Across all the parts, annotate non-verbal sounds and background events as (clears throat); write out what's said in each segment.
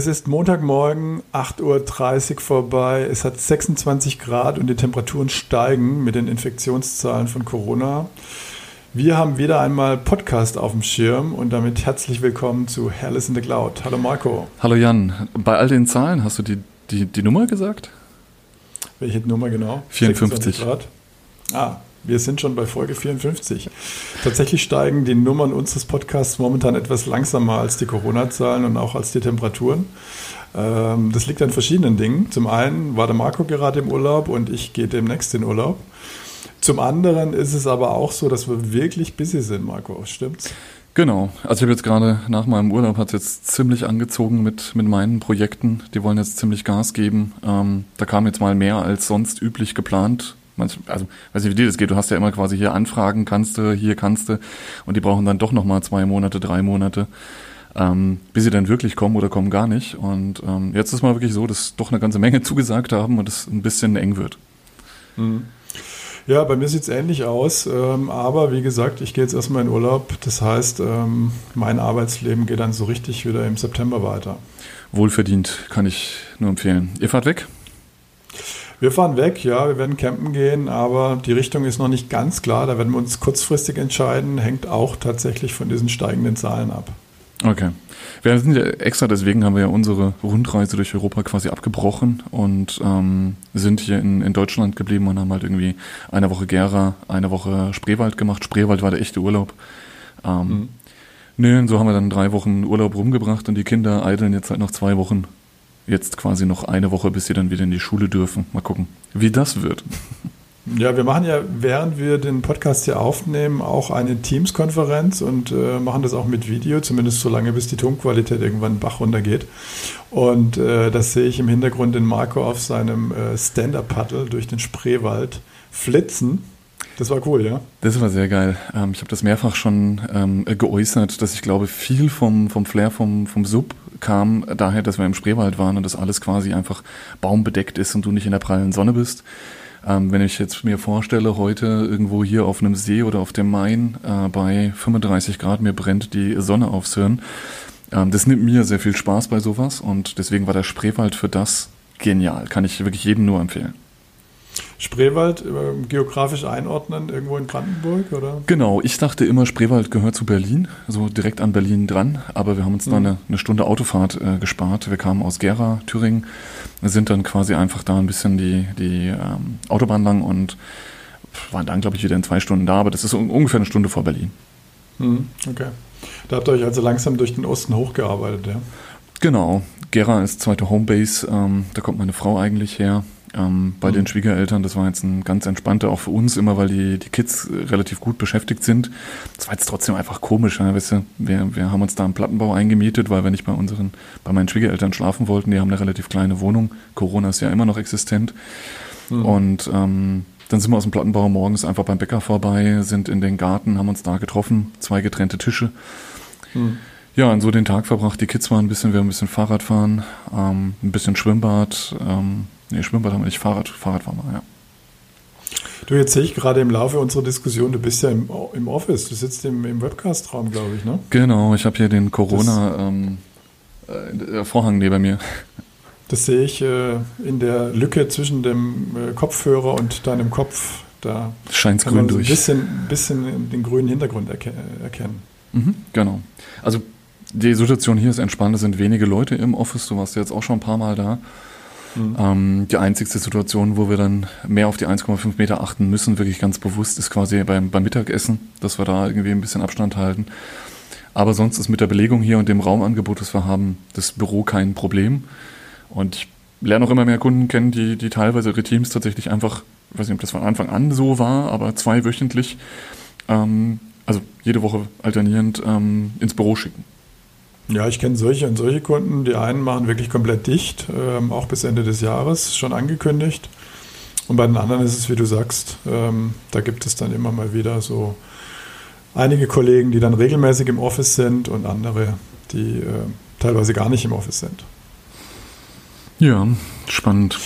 Es ist Montagmorgen, 8.30 Uhr vorbei. Es hat 26 Grad und die Temperaturen steigen mit den Infektionszahlen von Corona. Wir haben wieder einmal Podcast auf dem Schirm und damit herzlich willkommen zu Hairless in the Cloud. Hallo Marco. Hallo Jan. Bei all den Zahlen hast du die, die, die Nummer gesagt? Welche Nummer genau? 54. Grad. Ah, wir sind schon bei Folge 54. Tatsächlich steigen die Nummern unseres Podcasts momentan etwas langsamer als die Corona-Zahlen und auch als die Temperaturen. Ähm, das liegt an verschiedenen Dingen. Zum einen war der Marco gerade im Urlaub und ich gehe demnächst in Urlaub. Zum anderen ist es aber auch so, dass wir wirklich busy sind, Marco. Stimmt's? Genau. Also ich habe jetzt gerade nach meinem Urlaub hat es jetzt ziemlich angezogen mit, mit meinen Projekten. Die wollen jetzt ziemlich Gas geben. Ähm, da kam jetzt mal mehr als sonst üblich geplant also weiß nicht, wie dir das geht. Du hast ja immer quasi hier Anfragen, kannst du, hier kannst du. Und die brauchen dann doch nochmal zwei Monate, drei Monate, ähm, bis sie dann wirklich kommen oder kommen gar nicht. Und ähm, jetzt ist mal wirklich so, dass doch eine ganze Menge (laughs) zugesagt haben und es ein bisschen eng wird. Mhm. Ja, bei mir sieht es ähnlich aus. Ähm, aber wie gesagt, ich gehe jetzt erstmal in Urlaub. Das heißt, ähm, mein Arbeitsleben geht dann so richtig wieder im September weiter. Wohlverdient, kann ich nur empfehlen. Ihr fahrt weg? Wir fahren weg, ja, wir werden campen gehen, aber die Richtung ist noch nicht ganz klar. Da werden wir uns kurzfristig entscheiden, hängt auch tatsächlich von diesen steigenden Zahlen ab. Okay. Wir sind ja extra, deswegen haben wir ja unsere Rundreise durch Europa quasi abgebrochen und ähm, sind hier in, in Deutschland geblieben und haben halt irgendwie eine Woche Gera, eine Woche Spreewald gemacht. Spreewald war der echte Urlaub. Ähm, mhm. Nö, und so haben wir dann drei Wochen Urlaub rumgebracht und die Kinder eideln jetzt halt noch zwei Wochen jetzt quasi noch eine Woche, bis sie dann wieder in die Schule dürfen. Mal gucken, wie das wird. Ja, wir machen ja, während wir den Podcast hier aufnehmen, auch eine Teams-Konferenz und äh, machen das auch mit Video, zumindest so lange, bis die Tonqualität irgendwann Bach runtergeht. Und äh, das sehe ich im Hintergrund den Marco auf seinem äh, Stand-Up-Paddle durch den Spreewald flitzen. Das war cool, ja? Das war sehr geil. Ähm, ich habe das mehrfach schon ähm, geäußert, dass ich glaube, viel vom, vom Flair vom, vom Sub kam daher, dass wir im Spreewald waren und das alles quasi einfach baumbedeckt ist und du nicht in der prallen Sonne bist. Ähm, wenn ich jetzt mir vorstelle, heute irgendwo hier auf einem See oder auf dem Main äh, bei 35 Grad mir brennt die Sonne aufs Hirn, ähm, das nimmt mir sehr viel Spaß bei sowas und deswegen war der Spreewald für das genial. Kann ich wirklich jedem nur empfehlen. Spreewald äh, geografisch einordnen, irgendwo in Brandenburg, oder? Genau, ich dachte immer, Spreewald gehört zu Berlin, so direkt an Berlin dran, aber wir haben uns mhm. da eine, eine, Stunde Autofahrt äh, gespart. Wir kamen aus Gera, Thüringen, sind dann quasi einfach da ein bisschen die, die ähm, Autobahn lang und waren dann, glaube ich, wieder in zwei Stunden da, aber das ist ungefähr eine Stunde vor Berlin. Mhm, okay. Da habt ihr euch also langsam durch den Osten hochgearbeitet, ja? Genau. Gera ist zweite Homebase, ähm, da kommt meine Frau eigentlich her. Ähm, bei mhm. den Schwiegereltern, das war jetzt ein ganz entspannter, auch für uns immer, weil die, die Kids relativ gut beschäftigt sind. Das war jetzt trotzdem einfach komisch. Ja, weißt du, wir, wir haben uns da im Plattenbau eingemietet, weil wir nicht bei unseren, bei meinen Schwiegereltern schlafen wollten. Die haben eine relativ kleine Wohnung. Corona ist ja immer noch existent. Mhm. Und ähm, dann sind wir aus dem Plattenbau morgens einfach beim Bäcker vorbei, sind in den Garten, haben uns da getroffen, zwei getrennte Tische. Mhm. Ja, und so den Tag verbracht. Die Kids waren ein bisschen, wir haben ein bisschen Fahrrad fahren, ähm, ein bisschen Schwimmbad, ähm, Nee, Schwimmbad haben wir nicht, Fahrrad, Fahrrad fahren wir, ja. Du, jetzt sehe ich gerade im Laufe unserer Diskussion, du bist ja im, im Office, du sitzt im, im Webcast-Raum, glaube ich, ne? Genau, ich habe hier den Corona-Vorhang ähm, äh, neben mir. Das sehe ich äh, in der Lücke zwischen dem äh, Kopfhörer und deinem Kopf. Da scheint es grün durch. Ein bisschen, bisschen den grünen Hintergrund erke erkennen. Mhm, genau. Also die Situation hier ist entspannt, es sind wenige Leute im Office, du warst jetzt auch schon ein paar Mal da. Mhm. Ähm, die einzigste Situation, wo wir dann mehr auf die 1,5 Meter achten müssen, wirklich ganz bewusst, ist quasi beim, beim Mittagessen, dass wir da irgendwie ein bisschen Abstand halten. Aber sonst ist mit der Belegung hier und dem Raumangebot, das wir haben, das Büro kein Problem. Und ich lerne auch immer mehr Kunden kennen, die, die teilweise ihre Teams tatsächlich einfach, ich weiß nicht, ob das von Anfang an so war, aber zweiwöchentlich, ähm, also jede Woche alternierend ähm, ins Büro schicken. Ja, ich kenne solche und solche Kunden. Die einen machen wirklich komplett dicht, ähm, auch bis Ende des Jahres, schon angekündigt. Und bei den anderen ist es, wie du sagst, ähm, da gibt es dann immer mal wieder so einige Kollegen, die dann regelmäßig im Office sind und andere, die äh, teilweise gar nicht im Office sind. Ja, spannend.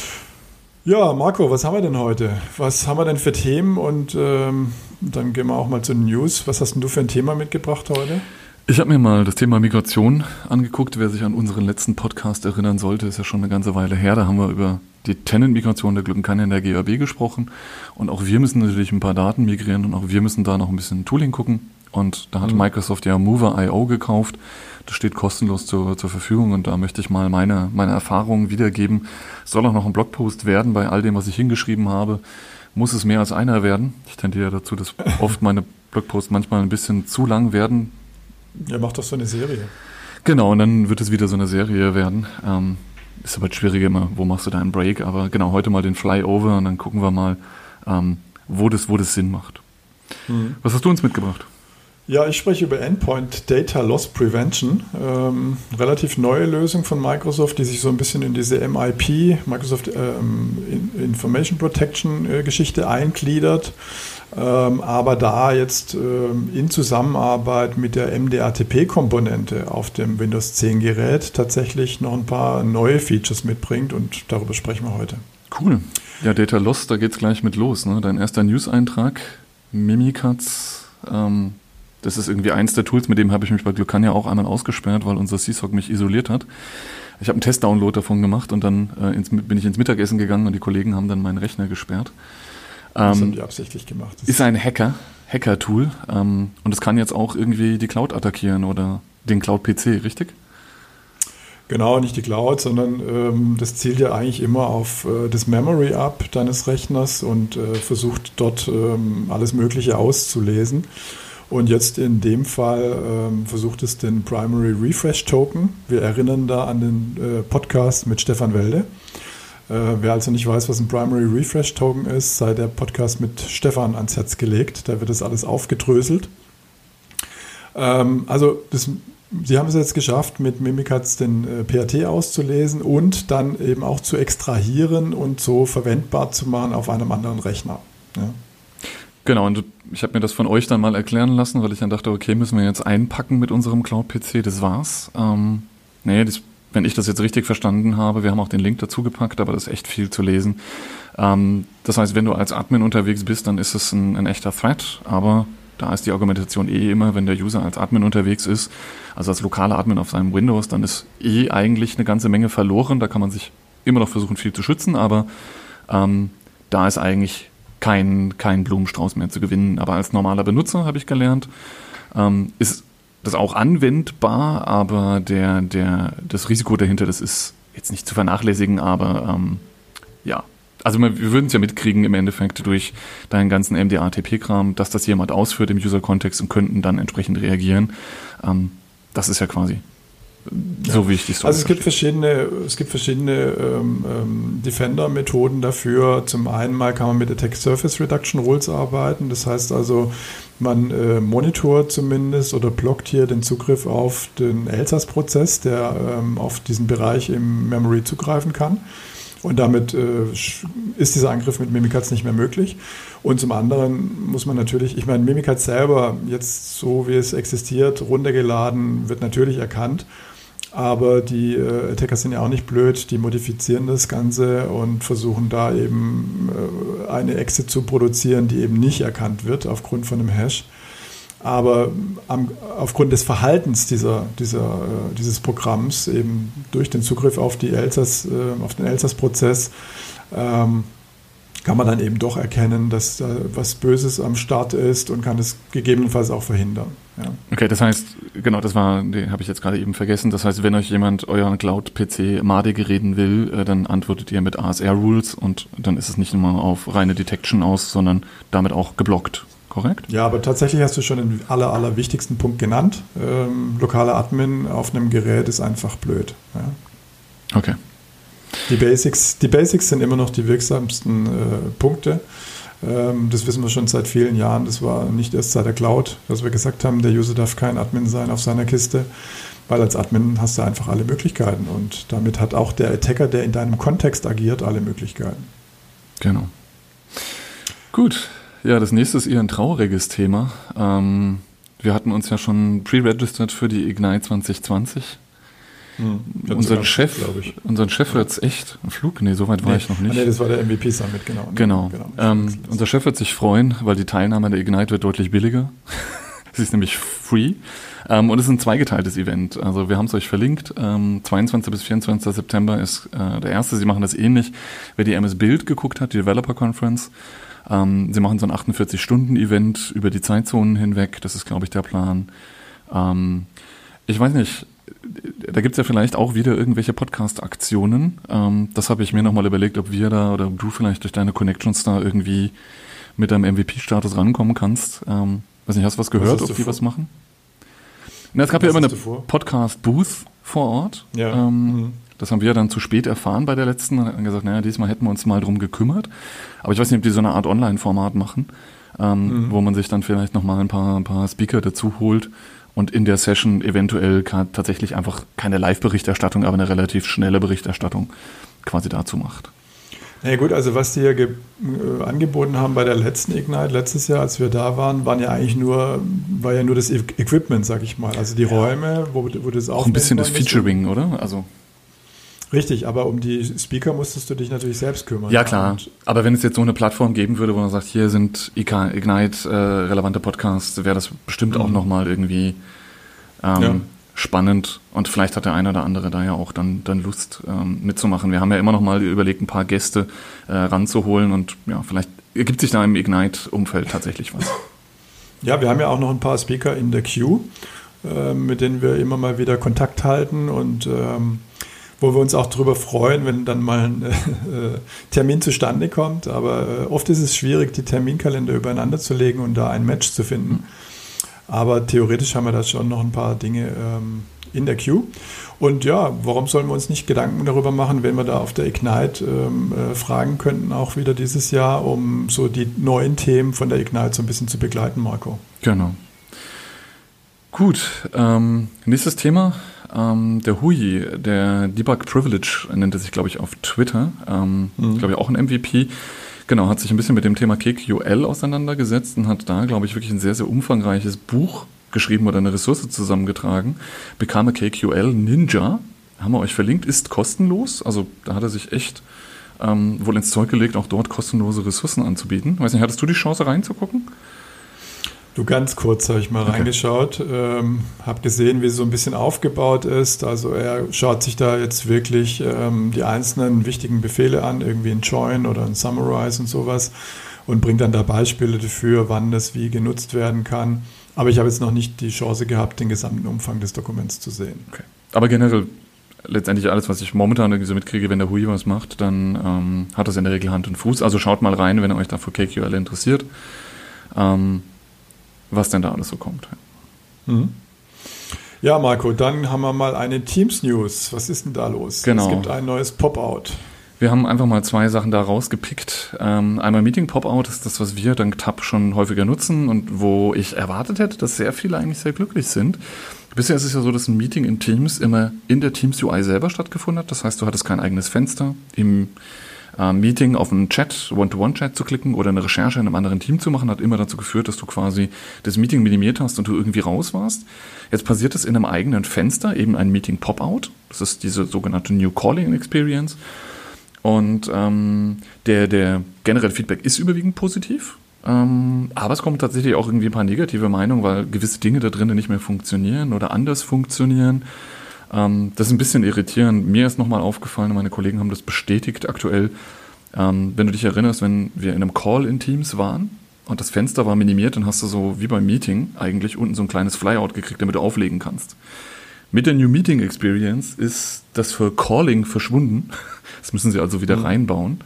Ja, Marco, was haben wir denn heute? Was haben wir denn für Themen? Und ähm, dann gehen wir auch mal zu den News. Was hast denn du für ein Thema mitgebracht heute? Ich habe mir mal das Thema Migration angeguckt. Wer sich an unseren letzten Podcast erinnern sollte, ist ja schon eine ganze Weile her. Da haben wir über die Tenant-Migration der Glückenkanne in der GAB gesprochen. Und auch wir müssen natürlich ein paar Daten migrieren und auch wir müssen da noch ein bisschen Tooling gucken. Und da hat mhm. Microsoft ja Mover.io gekauft. Das steht kostenlos zur, zur Verfügung und da möchte ich mal meine, meine Erfahrungen wiedergeben. Es soll auch noch ein Blogpost werden bei all dem, was ich hingeschrieben habe. Muss es mehr als einer werden? Ich tendiere dazu, dass oft meine Blogposts manchmal ein bisschen zu lang werden ja, mach doch so eine Serie. Genau, und dann wird es wieder so eine Serie werden. Ähm, ist aber schwieriger immer, wo machst du da einen Break? Aber genau, heute mal den Flyover und dann gucken wir mal, ähm, wo, das, wo das Sinn macht. Mhm. Was hast du uns mitgebracht? Ja, ich spreche über Endpoint Data Loss Prevention. Ähm, relativ neue Lösung von Microsoft, die sich so ein bisschen in diese MIP, Microsoft ähm, Information Protection äh, Geschichte eingliedert. Ähm, aber da jetzt ähm, in Zusammenarbeit mit der MDATP-Komponente auf dem Windows 10 Gerät tatsächlich noch ein paar neue Features mitbringt und darüber sprechen wir heute. Cool. Ja, Data Loss, da geht's gleich mit los. Ne? Dein erster News-Eintrag, Mimikatz, ähm, das ist irgendwie eins der Tools, mit dem habe ich mich bei Glucania auch einmal ausgesperrt, weil unser CSOC mich isoliert hat. Ich habe einen Test-Download davon gemacht und dann äh, ins, bin ich ins Mittagessen gegangen und die Kollegen haben dann meinen Rechner gesperrt. Das haben ähm, die absichtlich gemacht. Das ist ein Hacker, Hacker-Tool. Ähm, und es kann jetzt auch irgendwie die Cloud attackieren oder den Cloud-PC, richtig? Genau, nicht die Cloud, sondern ähm, das zielt ja eigentlich immer auf äh, das Memory ab deines Rechners und äh, versucht dort ähm, alles Mögliche auszulesen. Und jetzt in dem Fall ähm, versucht es den Primary Refresh Token. Wir erinnern da an den äh, Podcast mit Stefan Welde. Äh, wer also nicht weiß, was ein Primary Refresh Token ist, sei der Podcast mit Stefan ans Herz gelegt. Da wird das alles aufgedröselt. Ähm, also das, Sie haben es jetzt geschafft, mit Mimikatz den äh, PAT auszulesen und dann eben auch zu extrahieren und so verwendbar zu machen auf einem anderen Rechner. Ja. Genau, und ich habe mir das von euch dann mal erklären lassen, weil ich dann dachte, okay, müssen wir jetzt einpacken mit unserem Cloud-PC, das war's. Ähm, nee, das wenn ich das jetzt richtig verstanden habe, wir haben auch den Link dazu gepackt, aber das ist echt viel zu lesen. Ähm, das heißt, wenn du als Admin unterwegs bist, dann ist es ein, ein echter Threat, aber da ist die Argumentation eh immer, wenn der User als Admin unterwegs ist, also als lokaler Admin auf seinem Windows, dann ist eh eigentlich eine ganze Menge verloren. Da kann man sich immer noch versuchen, viel zu schützen, aber ähm, da ist eigentlich kein, kein Blumenstrauß mehr zu gewinnen. Aber als normaler Benutzer, habe ich gelernt, ähm, ist das auch anwendbar, aber der, der, das Risiko dahinter, das ist jetzt nicht zu vernachlässigen, aber ähm, ja. Also wir würden es ja mitkriegen im Endeffekt durch deinen ganzen MDA-TP-Kram, dass das jemand ausführt im User-Kontext und könnten dann entsprechend reagieren. Ähm, das ist ja quasi so wie ich die Story Also es gibt verschiedene, es gibt verschiedene ähm, ähm, Defender-Methoden dafür. Zum einen mal kann man mit Attack Surface Reduction Rules arbeiten. Das heißt also, man äh, monitort zumindest oder blockt hier den Zugriff auf den Elsass-Prozess, der ähm, auf diesen Bereich im Memory zugreifen kann. Und damit äh, ist dieser Angriff mit Mimikatz nicht mehr möglich. Und zum anderen muss man natürlich, ich meine, Mimikatz selber, jetzt so wie es existiert, runtergeladen, wird natürlich erkannt. Aber die äh, Attacker sind ja auch nicht blöd, die modifizieren das Ganze und versuchen da eben äh, eine Exit zu produzieren, die eben nicht erkannt wird aufgrund von einem Hash. Aber am, aufgrund des Verhaltens dieser, dieser, äh, dieses Programms, eben durch den Zugriff auf, die Elsass, äh, auf den Elsass-Prozess, ähm, kann man dann eben doch erkennen, dass da was Böses am Start ist und kann es gegebenenfalls auch verhindern. Ja. Okay, das heißt, genau, das war, den habe ich jetzt gerade eben vergessen. Das heißt, wenn euch jemand euren Cloud-PC madig reden will, äh, dann antwortet ihr mit ASR-Rules und dann ist es nicht immer auf reine Detection aus, sondern damit auch geblockt. Korrekt? Ja, aber tatsächlich hast du schon den aller, aller wichtigsten Punkt genannt. Ähm, lokaler Admin auf einem Gerät ist einfach blöd. Ja. Okay. Die Basics, die Basics sind immer noch die wirksamsten äh, Punkte. Ähm, das wissen wir schon seit vielen Jahren. Das war nicht erst seit der Cloud, dass wir gesagt haben, der User darf kein Admin sein auf seiner Kiste, weil als Admin hast du einfach alle Möglichkeiten und damit hat auch der Attacker, der in deinem Kontext agiert, alle Möglichkeiten. Genau. Gut, ja, das nächste ist eher ein trauriges Thema. Ähm, wir hatten uns ja schon pre-registered für die Ignite 2020 hm. Unseren Chef, ich. unseren Chef hört es echt. Ein Flug? Nee, so weit war nee. ich noch nicht. Ah, nee, das war der MVP Summit, genau. Genau. genau. Ähm, unser Chef wird sich freuen, weil die Teilnahme der Ignite wird deutlich billiger. (laughs) Sie ist nämlich free. Ähm, und es ist ein zweigeteiltes Event. Also wir haben es euch verlinkt. Ähm, 22. bis 24. September ist äh, der erste. Sie machen das ähnlich. Wer die MS Build geguckt hat, die Developer Conference, ähm, sie machen so ein 48-Stunden-Event über die Zeitzonen hinweg. Das ist, glaube ich, der Plan. Ähm, ich weiß nicht, da gibt's ja vielleicht auch wieder irgendwelche Podcast-Aktionen. Ähm, das habe ich mir nochmal überlegt, ob wir da oder du vielleicht durch deine Connections da irgendwie mit deinem MVP-Status rankommen kannst. Ähm, weiß nicht, hast du was gehört, was ob die vor? was machen? Na, es gab was ja immer eine Podcast-Booth vor Ort. Ja. Ähm, mhm. Das haben wir dann zu spät erfahren bei der letzten. Und haben gesagt, naja, diesmal hätten wir uns mal drum gekümmert. Aber ich weiß nicht, ob die so eine Art Online-Format machen, ähm, mhm. wo man sich dann vielleicht nochmal ein paar, ein paar Speaker dazu holt und in der Session eventuell tatsächlich einfach keine Live-Berichterstattung, aber eine relativ schnelle Berichterstattung quasi dazu macht. Na ja, gut, also was die ja äh, angeboten haben bei der letzten Ignite, letztes Jahr, als wir da waren, waren ja eigentlich nur, war ja nur das Equipment, sag ich mal. Also die Räume, wo, wo das auch. Ein bisschen das Featuring, oder? Also. Richtig, aber um die Speaker musstest du dich natürlich selbst kümmern. Ja, klar. Und aber wenn es jetzt so eine Plattform geben würde, wo man sagt, hier sind Ignite äh, relevante Podcasts, wäre das bestimmt mhm. auch nochmal irgendwie ähm, ja. spannend. Und vielleicht hat der eine oder andere da ja auch dann, dann Lust ähm, mitzumachen. Wir haben ja immer noch mal überlegt, ein paar Gäste äh, ranzuholen und ja, vielleicht ergibt sich da im Ignite-Umfeld tatsächlich was. (laughs) Ja, wir haben ja auch noch ein paar Speaker in der Queue, äh, mit denen wir immer mal wieder Kontakt halten und ähm, wo wir uns auch darüber freuen, wenn dann mal ein (laughs) äh, Termin zustande kommt. Aber äh, oft ist es schwierig, die Terminkalender übereinander zu legen und da ein Match zu finden. Aber theoretisch haben wir da schon noch ein paar Dinge ähm, in der Queue. Und ja, warum sollen wir uns nicht Gedanken darüber machen, wenn wir da auf der Ignite ähm, äh, fragen könnten, auch wieder dieses Jahr, um so die neuen Themen von der Ignite so ein bisschen zu begleiten, Marco? Genau. Gut, ähm, nächstes Thema ähm, der Hui, der Debug Privilege nennt er sich, glaube ich, auf Twitter. Ähm, mhm. Glaube ich auch ein MVP. Genau, hat sich ein bisschen mit dem Thema KQL auseinandergesetzt und hat da, glaube ich, wirklich ein sehr, sehr umfangreiches Buch geschrieben oder eine Ressource zusammengetragen. Bekam KQL Ninja, haben wir euch verlinkt, ist kostenlos. Also da hat er sich echt ähm, wohl ins Zeug gelegt, auch dort kostenlose Ressourcen anzubieten. Weiß nicht, hattest du die Chance reinzugucken? Du ganz kurz habe ich mal okay. reingeschaut, ähm, habe gesehen, wie es so ein bisschen aufgebaut ist. Also er schaut sich da jetzt wirklich ähm, die einzelnen wichtigen Befehle an, irgendwie ein Join oder ein Summarize und sowas und bringt dann da Beispiele dafür, wann das wie genutzt werden kann. Aber ich habe jetzt noch nicht die Chance gehabt, den gesamten Umfang des Dokuments zu sehen. Okay. Aber generell letztendlich alles, was ich momentan irgendwie so mitkriege, wenn der Hui was macht, dann ähm, hat das in der Regel Hand und Fuß. Also schaut mal rein, wenn ihr euch da für KQL interessiert. Ähm, was denn da alles so kommt. Mhm. Ja, Marco, dann haben wir mal eine Teams-News. Was ist denn da los? Genau. Es gibt ein neues Pop-out. Wir haben einfach mal zwei Sachen da rausgepickt. Ähm, einmal Meeting Pop-out ist das, was wir dank Tab schon häufiger nutzen und wo ich erwartet hätte, dass sehr viele eigentlich sehr glücklich sind. Bisher ist es ja so, dass ein Meeting in Teams immer in der Teams UI selber stattgefunden hat. Das heißt, du hattest kein eigenes Fenster im äh, Meeting auf einen Chat, One-to-One-Chat zu klicken oder eine Recherche in einem anderen Team zu machen, hat immer dazu geführt, dass du quasi das Meeting minimiert hast und du irgendwie raus warst. Jetzt passiert es in einem eigenen Fenster, eben ein Meeting Pop-out. Das ist diese sogenannte New Calling Experience. Und ähm, der, der generelle Feedback ist überwiegend positiv. Ähm, aber es kommen tatsächlich auch irgendwie ein paar negative Meinungen, weil gewisse Dinge da drinnen nicht mehr funktionieren oder anders funktionieren. Ähm, das ist ein bisschen irritierend. Mir ist nochmal aufgefallen, meine Kollegen haben das bestätigt aktuell. Ähm, wenn du dich erinnerst, wenn wir in einem Call in Teams waren und das Fenster war minimiert, dann hast du so wie beim Meeting eigentlich unten so ein kleines Flyout gekriegt, damit du auflegen kannst. Mit der New Meeting Experience ist das für Calling verschwunden. (laughs) Das müssen sie also wieder mhm. reinbauen.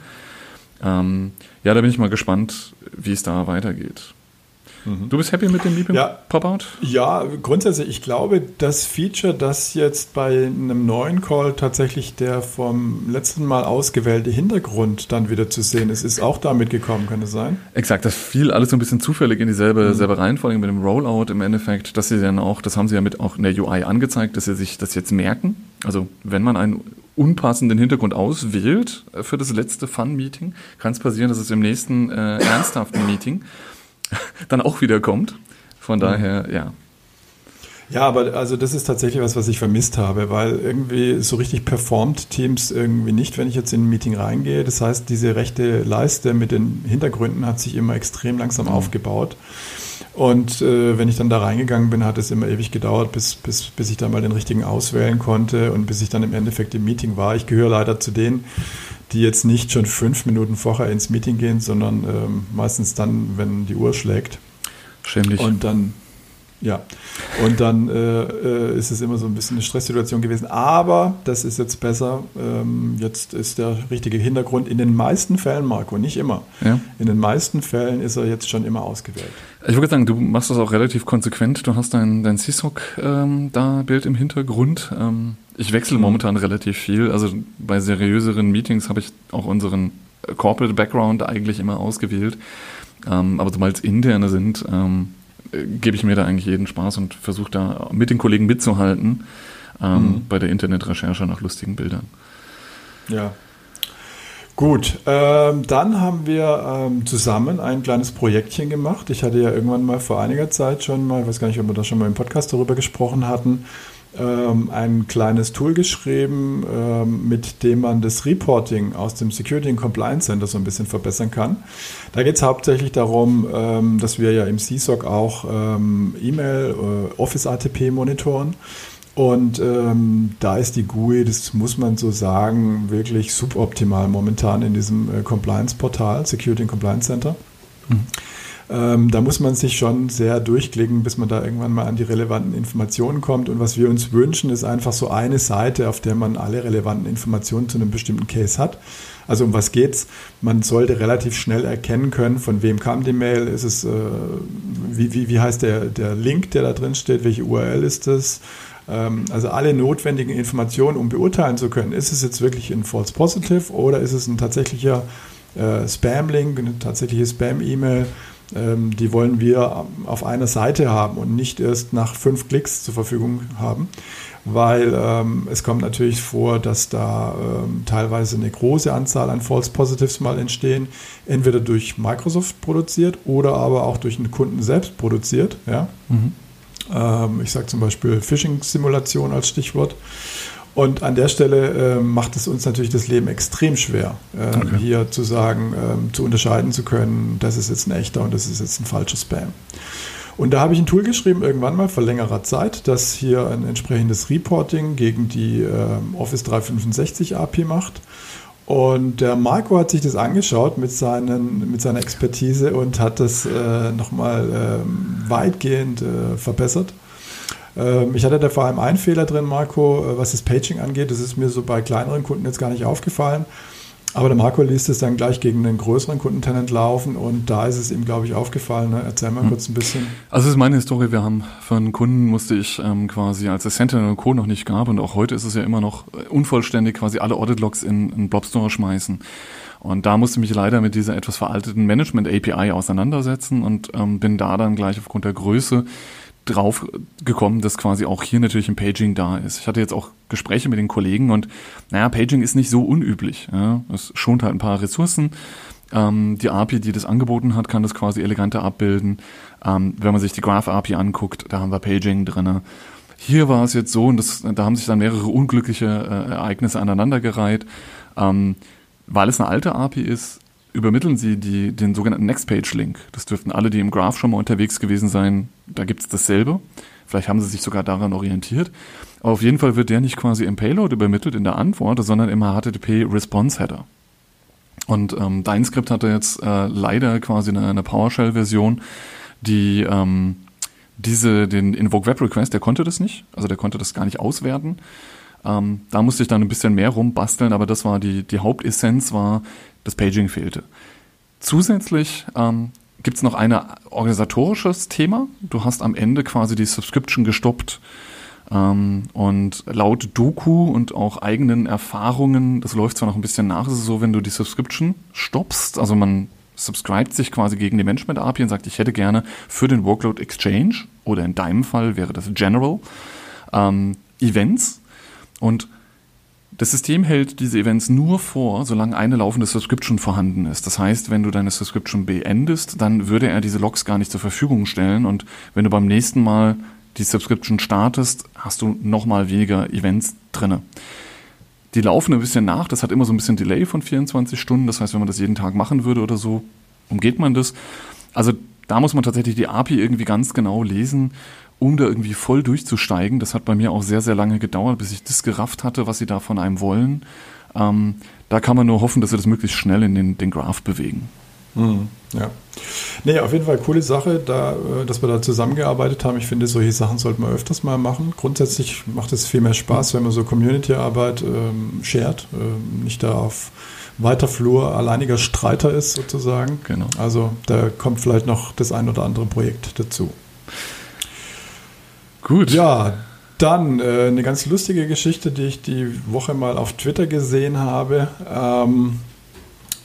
Ähm, ja, da bin ich mal gespannt, wie es da weitergeht. Du bist happy mit dem Meeting ja, Pop-Out? Ja, grundsätzlich. Ich glaube, das Feature, das jetzt bei einem neuen Call tatsächlich der vom letzten Mal ausgewählte Hintergrund dann wieder zu sehen ist, ist auch damit gekommen, kann es sein? Exakt, das fiel alles so ein bisschen zufällig in dieselbe mhm. selbe Reihenfolge mit dem Rollout im Endeffekt, dass sie dann auch, das haben sie ja mit auch in der UI angezeigt, dass sie sich das jetzt merken. Also wenn man einen unpassenden Hintergrund auswählt für das letzte Fun-Meeting, kann es passieren, dass es im nächsten äh, ernsthaften Meeting (laughs) dann auch wieder kommt. Von daher, ja. Ja, aber also das ist tatsächlich was, was ich vermisst habe, weil irgendwie so richtig performt Teams irgendwie nicht, wenn ich jetzt in ein Meeting reingehe. Das heißt, diese rechte Leiste mit den Hintergründen hat sich immer extrem langsam mhm. aufgebaut. Und äh, wenn ich dann da reingegangen bin, hat es immer ewig gedauert, bis, bis, bis ich dann mal den richtigen auswählen konnte und bis ich dann im Endeffekt im Meeting war. Ich gehöre leider zu denen, die jetzt nicht schon fünf Minuten vorher ins Meeting gehen, sondern ähm, meistens dann, wenn die Uhr schlägt. Schämlich. Und dann ja, und dann äh, äh, ist es immer so ein bisschen eine Stresssituation gewesen. Aber das ist jetzt besser. Ähm, jetzt ist der richtige Hintergrund in den meisten Fällen, Marco, nicht immer. Ja. In den meisten Fällen ist er jetzt schon immer ausgewählt. Ich würde sagen, du machst das auch relativ konsequent. Du hast dein, dein CSOC ähm, da Bild im Hintergrund. Ähm, ich wechsle mhm. momentan relativ viel. Also bei seriöseren Meetings habe ich auch unseren Corporate Background eigentlich immer ausgewählt. Ähm, aber sobald es interne sind, ähm, gebe ich mir da eigentlich jeden Spaß und versuche da mit den Kollegen mitzuhalten ähm, mhm. bei der Internetrecherche nach lustigen Bildern. Ja. Gut, ähm, dann haben wir ähm, zusammen ein kleines Projektchen gemacht. Ich hatte ja irgendwann mal vor einiger Zeit schon mal, ich weiß gar nicht, ob wir da schon mal im Podcast darüber gesprochen hatten, ähm, ein kleines Tool geschrieben, ähm, mit dem man das Reporting aus dem Security and Compliance Center so ein bisschen verbessern kann. Da geht es hauptsächlich darum, ähm, dass wir ja im CSOC auch ähm, E-Mail, äh, Office ATP monitoren. Und ähm, da ist die GUI, das muss man so sagen, wirklich suboptimal momentan in diesem äh, Compliance-Portal, Security and Compliance Center. Mhm. Ähm, da muss man sich schon sehr durchklicken, bis man da irgendwann mal an die relevanten Informationen kommt. Und was wir uns wünschen, ist einfach so eine Seite, auf der man alle relevanten Informationen zu einem bestimmten Case hat. Also um was geht's? Man sollte relativ schnell erkennen können, von wem kam die Mail, ist es, äh, wie, wie, wie heißt der, der Link, der da drin steht, welche URL ist das? Ähm, also alle notwendigen Informationen, um beurteilen zu können, ist es jetzt wirklich ein False Positive oder ist es ein tatsächlicher äh, Spam-Link, eine tatsächliche Spam-E-Mail? Ähm, die wollen wir auf einer Seite haben und nicht erst nach fünf Klicks zur Verfügung haben, weil ähm, es kommt natürlich vor, dass da ähm, teilweise eine große Anzahl an False Positives mal entstehen, entweder durch Microsoft produziert oder aber auch durch einen Kunden selbst produziert. Ja? Mhm. Ähm, ich sage zum Beispiel Phishing-Simulation als Stichwort. Und an der Stelle äh, macht es uns natürlich das Leben extrem schwer, äh, okay. hier zu sagen, äh, zu unterscheiden zu können, das ist jetzt ein echter und das ist jetzt ein falscher Spam. Und da habe ich ein Tool geschrieben, irgendwann mal vor längerer Zeit, das hier ein entsprechendes Reporting gegen die ähm, Office 365 API macht. Und der Marco hat sich das angeschaut mit, seinen, mit seiner Expertise und hat das äh, nochmal ähm, weitgehend äh, verbessert. Ähm, ich hatte da vor allem einen Fehler drin, Marco, äh, was das Paging angeht. Das ist mir so bei kleineren Kunden jetzt gar nicht aufgefallen. Aber der Marco ließ es dann gleich gegen einen größeren Kundentenant laufen und da ist es ihm, glaube ich, aufgefallen. Ne? Erzähl mal hm. kurz ein bisschen. Also das ist meine Historie. Wir haben für einen Kunden musste ich ähm, quasi, als es Sentinel Co. noch nicht gab und auch heute ist es ja immer noch unvollständig, quasi alle Audit-Logs in einen Blobstore schmeißen. Und da musste ich mich leider mit dieser etwas veralteten Management-API auseinandersetzen und ähm, bin da dann gleich aufgrund der Größe drauf gekommen, dass quasi auch hier natürlich ein Paging da ist. Ich hatte jetzt auch Gespräche mit den Kollegen und naja, Paging ist nicht so unüblich. Ja. Es schont halt ein paar Ressourcen. Ähm, die API, die das angeboten hat, kann das quasi eleganter abbilden. Ähm, wenn man sich die Graph API anguckt, da haben wir Paging drinne. Hier war es jetzt so, und das, da haben sich dann mehrere unglückliche äh, Ereignisse aneinandergereiht. Ähm, weil es eine alte API ist, übermitteln Sie die, den sogenannten Next-Page-Link. Das dürften alle, die im Graph schon mal unterwegs gewesen sein, da gibt es dasselbe. Vielleicht haben sie sich sogar daran orientiert. Aber auf jeden Fall wird der nicht quasi im Payload übermittelt in der Antwort, sondern im HTTP Response Header. Und ähm, dein Skript hatte jetzt äh, leider quasi eine, eine PowerShell-Version, die ähm, diese, den Invoke Web Request, der konnte das nicht, also der konnte das gar nicht auswerten. Ähm, da musste ich dann ein bisschen mehr rumbasteln, aber das war die, die Hauptessenz war, das Paging fehlte. Zusätzlich ähm, gibt es noch ein organisatorisches Thema. Du hast am Ende quasi die Subscription gestoppt. Ähm, und laut Doku und auch eigenen Erfahrungen, das läuft zwar noch ein bisschen nach, ist es so, wenn du die Subscription stoppst, also man subscribt sich quasi gegen die Management API und sagt, ich hätte gerne für den Workload Exchange oder in deinem Fall wäre das General ähm, Events und das System hält diese Events nur vor, solange eine laufende Subscription vorhanden ist. Das heißt, wenn du deine Subscription beendest, dann würde er diese Logs gar nicht zur Verfügung stellen. Und wenn du beim nächsten Mal die Subscription startest, hast du nochmal weniger Events drinne. Die laufen ein bisschen nach, das hat immer so ein bisschen Delay von 24 Stunden. Das heißt, wenn man das jeden Tag machen würde oder so, umgeht man das. Also da muss man tatsächlich die API irgendwie ganz genau lesen, um da irgendwie voll durchzusteigen. Das hat bei mir auch sehr, sehr lange gedauert, bis ich das gerafft hatte, was sie da von einem wollen. Ähm, da kann man nur hoffen, dass sie das möglichst schnell in den, den Graph bewegen. Mhm, ja. Nee, auf jeden Fall coole Sache, da, äh, dass wir da zusammengearbeitet haben. Ich finde, solche Sachen sollte man öfters mal machen. Grundsätzlich macht es viel mehr Spaß, wenn man so Community-Arbeit ähm, shared, ähm, nicht da auf weiter Flur alleiniger Streiter ist sozusagen. Genau. Also da kommt vielleicht noch das ein oder andere Projekt dazu. Gut. Ja, dann äh, eine ganz lustige Geschichte, die ich die Woche mal auf Twitter gesehen habe. Ähm,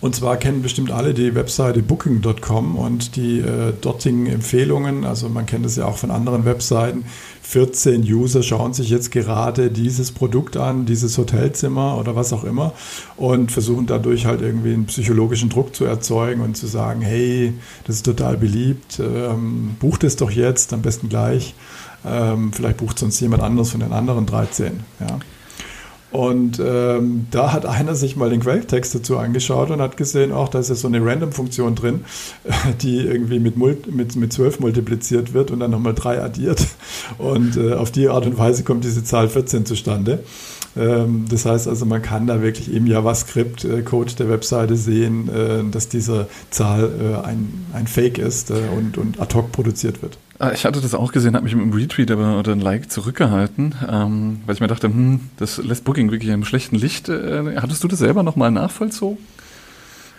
und zwar kennen bestimmt alle die Webseite booking.com und die äh, dortigen Empfehlungen. Also man kennt es ja auch von anderen Webseiten. 14 User schauen sich jetzt gerade dieses Produkt an, dieses Hotelzimmer oder was auch immer und versuchen dadurch halt irgendwie einen psychologischen Druck zu erzeugen und zu sagen, hey, das ist total beliebt, ähm, bucht es doch jetzt, am besten gleich. Ähm, vielleicht bucht sonst jemand anderes von den anderen 13. Ja. Und ähm, da hat einer sich mal den Quelltext dazu angeschaut und hat gesehen, auch da ist ja so eine Random-Funktion drin, (laughs) die irgendwie mit, mit, mit 12 multipliziert wird und dann nochmal 3 addiert. Und äh, auf die Art und Weise kommt diese Zahl 14 zustande. Ähm, das heißt also, man kann da wirklich im JavaScript-Code der Webseite sehen, äh, dass diese Zahl äh, ein, ein Fake ist äh, und, und ad hoc produziert wird. Ah, ich hatte das auch gesehen, habe mich mit einem Retweet aber, oder ein Like zurückgehalten, ähm, weil ich mir dachte, hm, das lässt Booking wirklich in einem schlechten Licht. Äh, hattest du das selber nochmal nachvollzogen?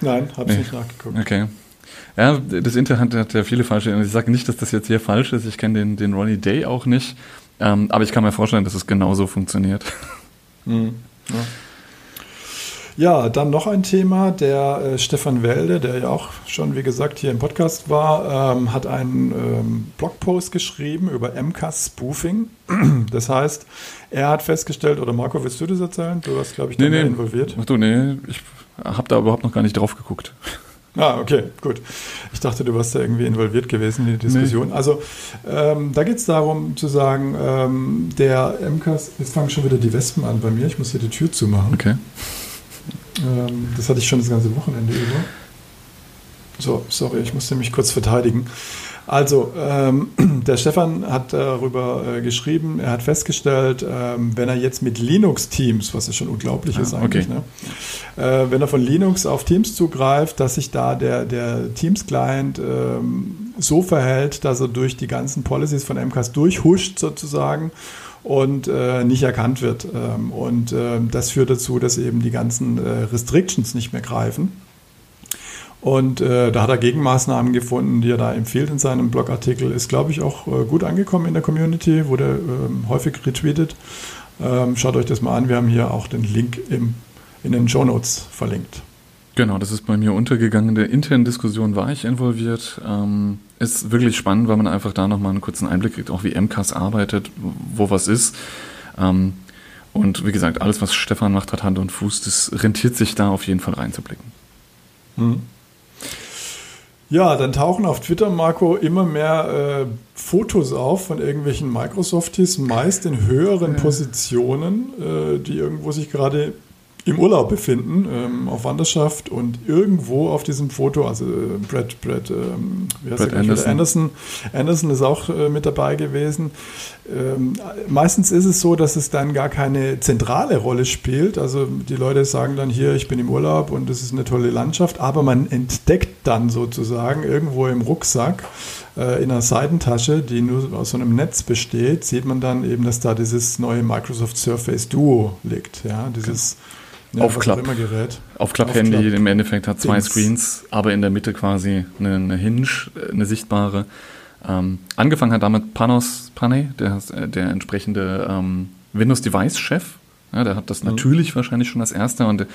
Nein, habe ich nee. nicht nachgeguckt. Okay. Ja, das Internet hat ja viele falsche. Ich sage nicht, dass das jetzt hier falsch ist. Ich kenne den, den Ronnie Day auch nicht. Ähm, aber ich kann mir vorstellen, dass es genauso funktioniert. Mhm. Ja. Ja, dann noch ein Thema. Der äh, Stefan Welde, der ja auch schon, wie gesagt, hier im Podcast war, ähm, hat einen ähm, Blogpost geschrieben über MCAS-Spoofing. (clears throat) Das heißt, er hat festgestellt, oder Marco, willst du das erzählen? Du warst, glaube ich, da nee, nee. involviert. Ach du, nee, ich habe da überhaupt noch gar nicht drauf geguckt. Ah, okay, gut. Ich dachte, du warst da irgendwie involviert gewesen in die Diskussion. Nee. Also ähm, da geht es darum zu sagen, ähm, der MCAS, jetzt fangen schon wieder die Wespen an bei mir, ich muss hier die Tür zumachen. Okay. Ähm, das hatte ich schon das ganze Wochenende über. So, sorry, ich musste mich kurz verteidigen. Also, ähm, (clears throat) der Stefan hat darüber äh, geschrieben, er hat festgestellt, ähm, wenn er jetzt mit Linux-Teams, was ja schon unglaublich ah, ist eigentlich, okay. ne? äh, wenn er von Linux auf Teams zugreift, dass sich da der, der Teams-Client ähm, so verhält, dass er durch die ganzen Policies von MCAS durchhuscht sozusagen und äh, nicht erkannt wird. Ähm, und äh, das führt dazu, dass eben die ganzen äh, Restrictions nicht mehr greifen. Und äh, da hat er Gegenmaßnahmen gefunden, die er da empfiehlt in seinem Blogartikel. Ist, glaube ich, auch äh, gut angekommen in der Community, wurde ähm, häufig retweetet. Ähm, schaut euch das mal an. Wir haben hier auch den Link im, in den Show Notes verlinkt. Genau, das ist bei mir untergegangen. In der internen Diskussion war ich involviert. Ähm, ist wirklich spannend, weil man einfach da nochmal einen kurzen Einblick kriegt, auch wie MCAS arbeitet, wo was ist. Ähm, und wie gesagt, alles, was Stefan macht, hat Hand und Fuß. Das rentiert sich da auf jeden Fall reinzublicken. Hm. Ja, dann tauchen auf Twitter, Marco, immer mehr äh, Fotos auf von irgendwelchen Microsofties, meist in höheren. Positionen, äh, die irgendwo sich gerade im Urlaub befinden, ähm, auf Wanderschaft und irgendwo auf diesem Foto, also äh, Brad, Brad, ähm, wie heißt Brad Anderson. Anderson. Anderson ist auch äh, mit dabei gewesen. Ähm, meistens ist es so, dass es dann gar keine zentrale Rolle spielt. Also die Leute sagen dann hier, ich bin im Urlaub und es ist eine tolle Landschaft, aber man entdeckt dann sozusagen irgendwo im Rucksack äh, in einer Seitentasche, die nur aus so einem Netz besteht, sieht man dann eben, dass da dieses neue Microsoft Surface Duo liegt. Ja, dieses okay ja, auf Klapp. Auf Klapp-Handy im Endeffekt hat zwei Dings. Screens, aber in der Mitte quasi eine, eine Hinge, eine sichtbare. Ähm, angefangen hat damit Panos Panay, der, der entsprechende ähm, Windows-Device-Chef. Ja, der hat das mhm. natürlich wahrscheinlich schon als erster und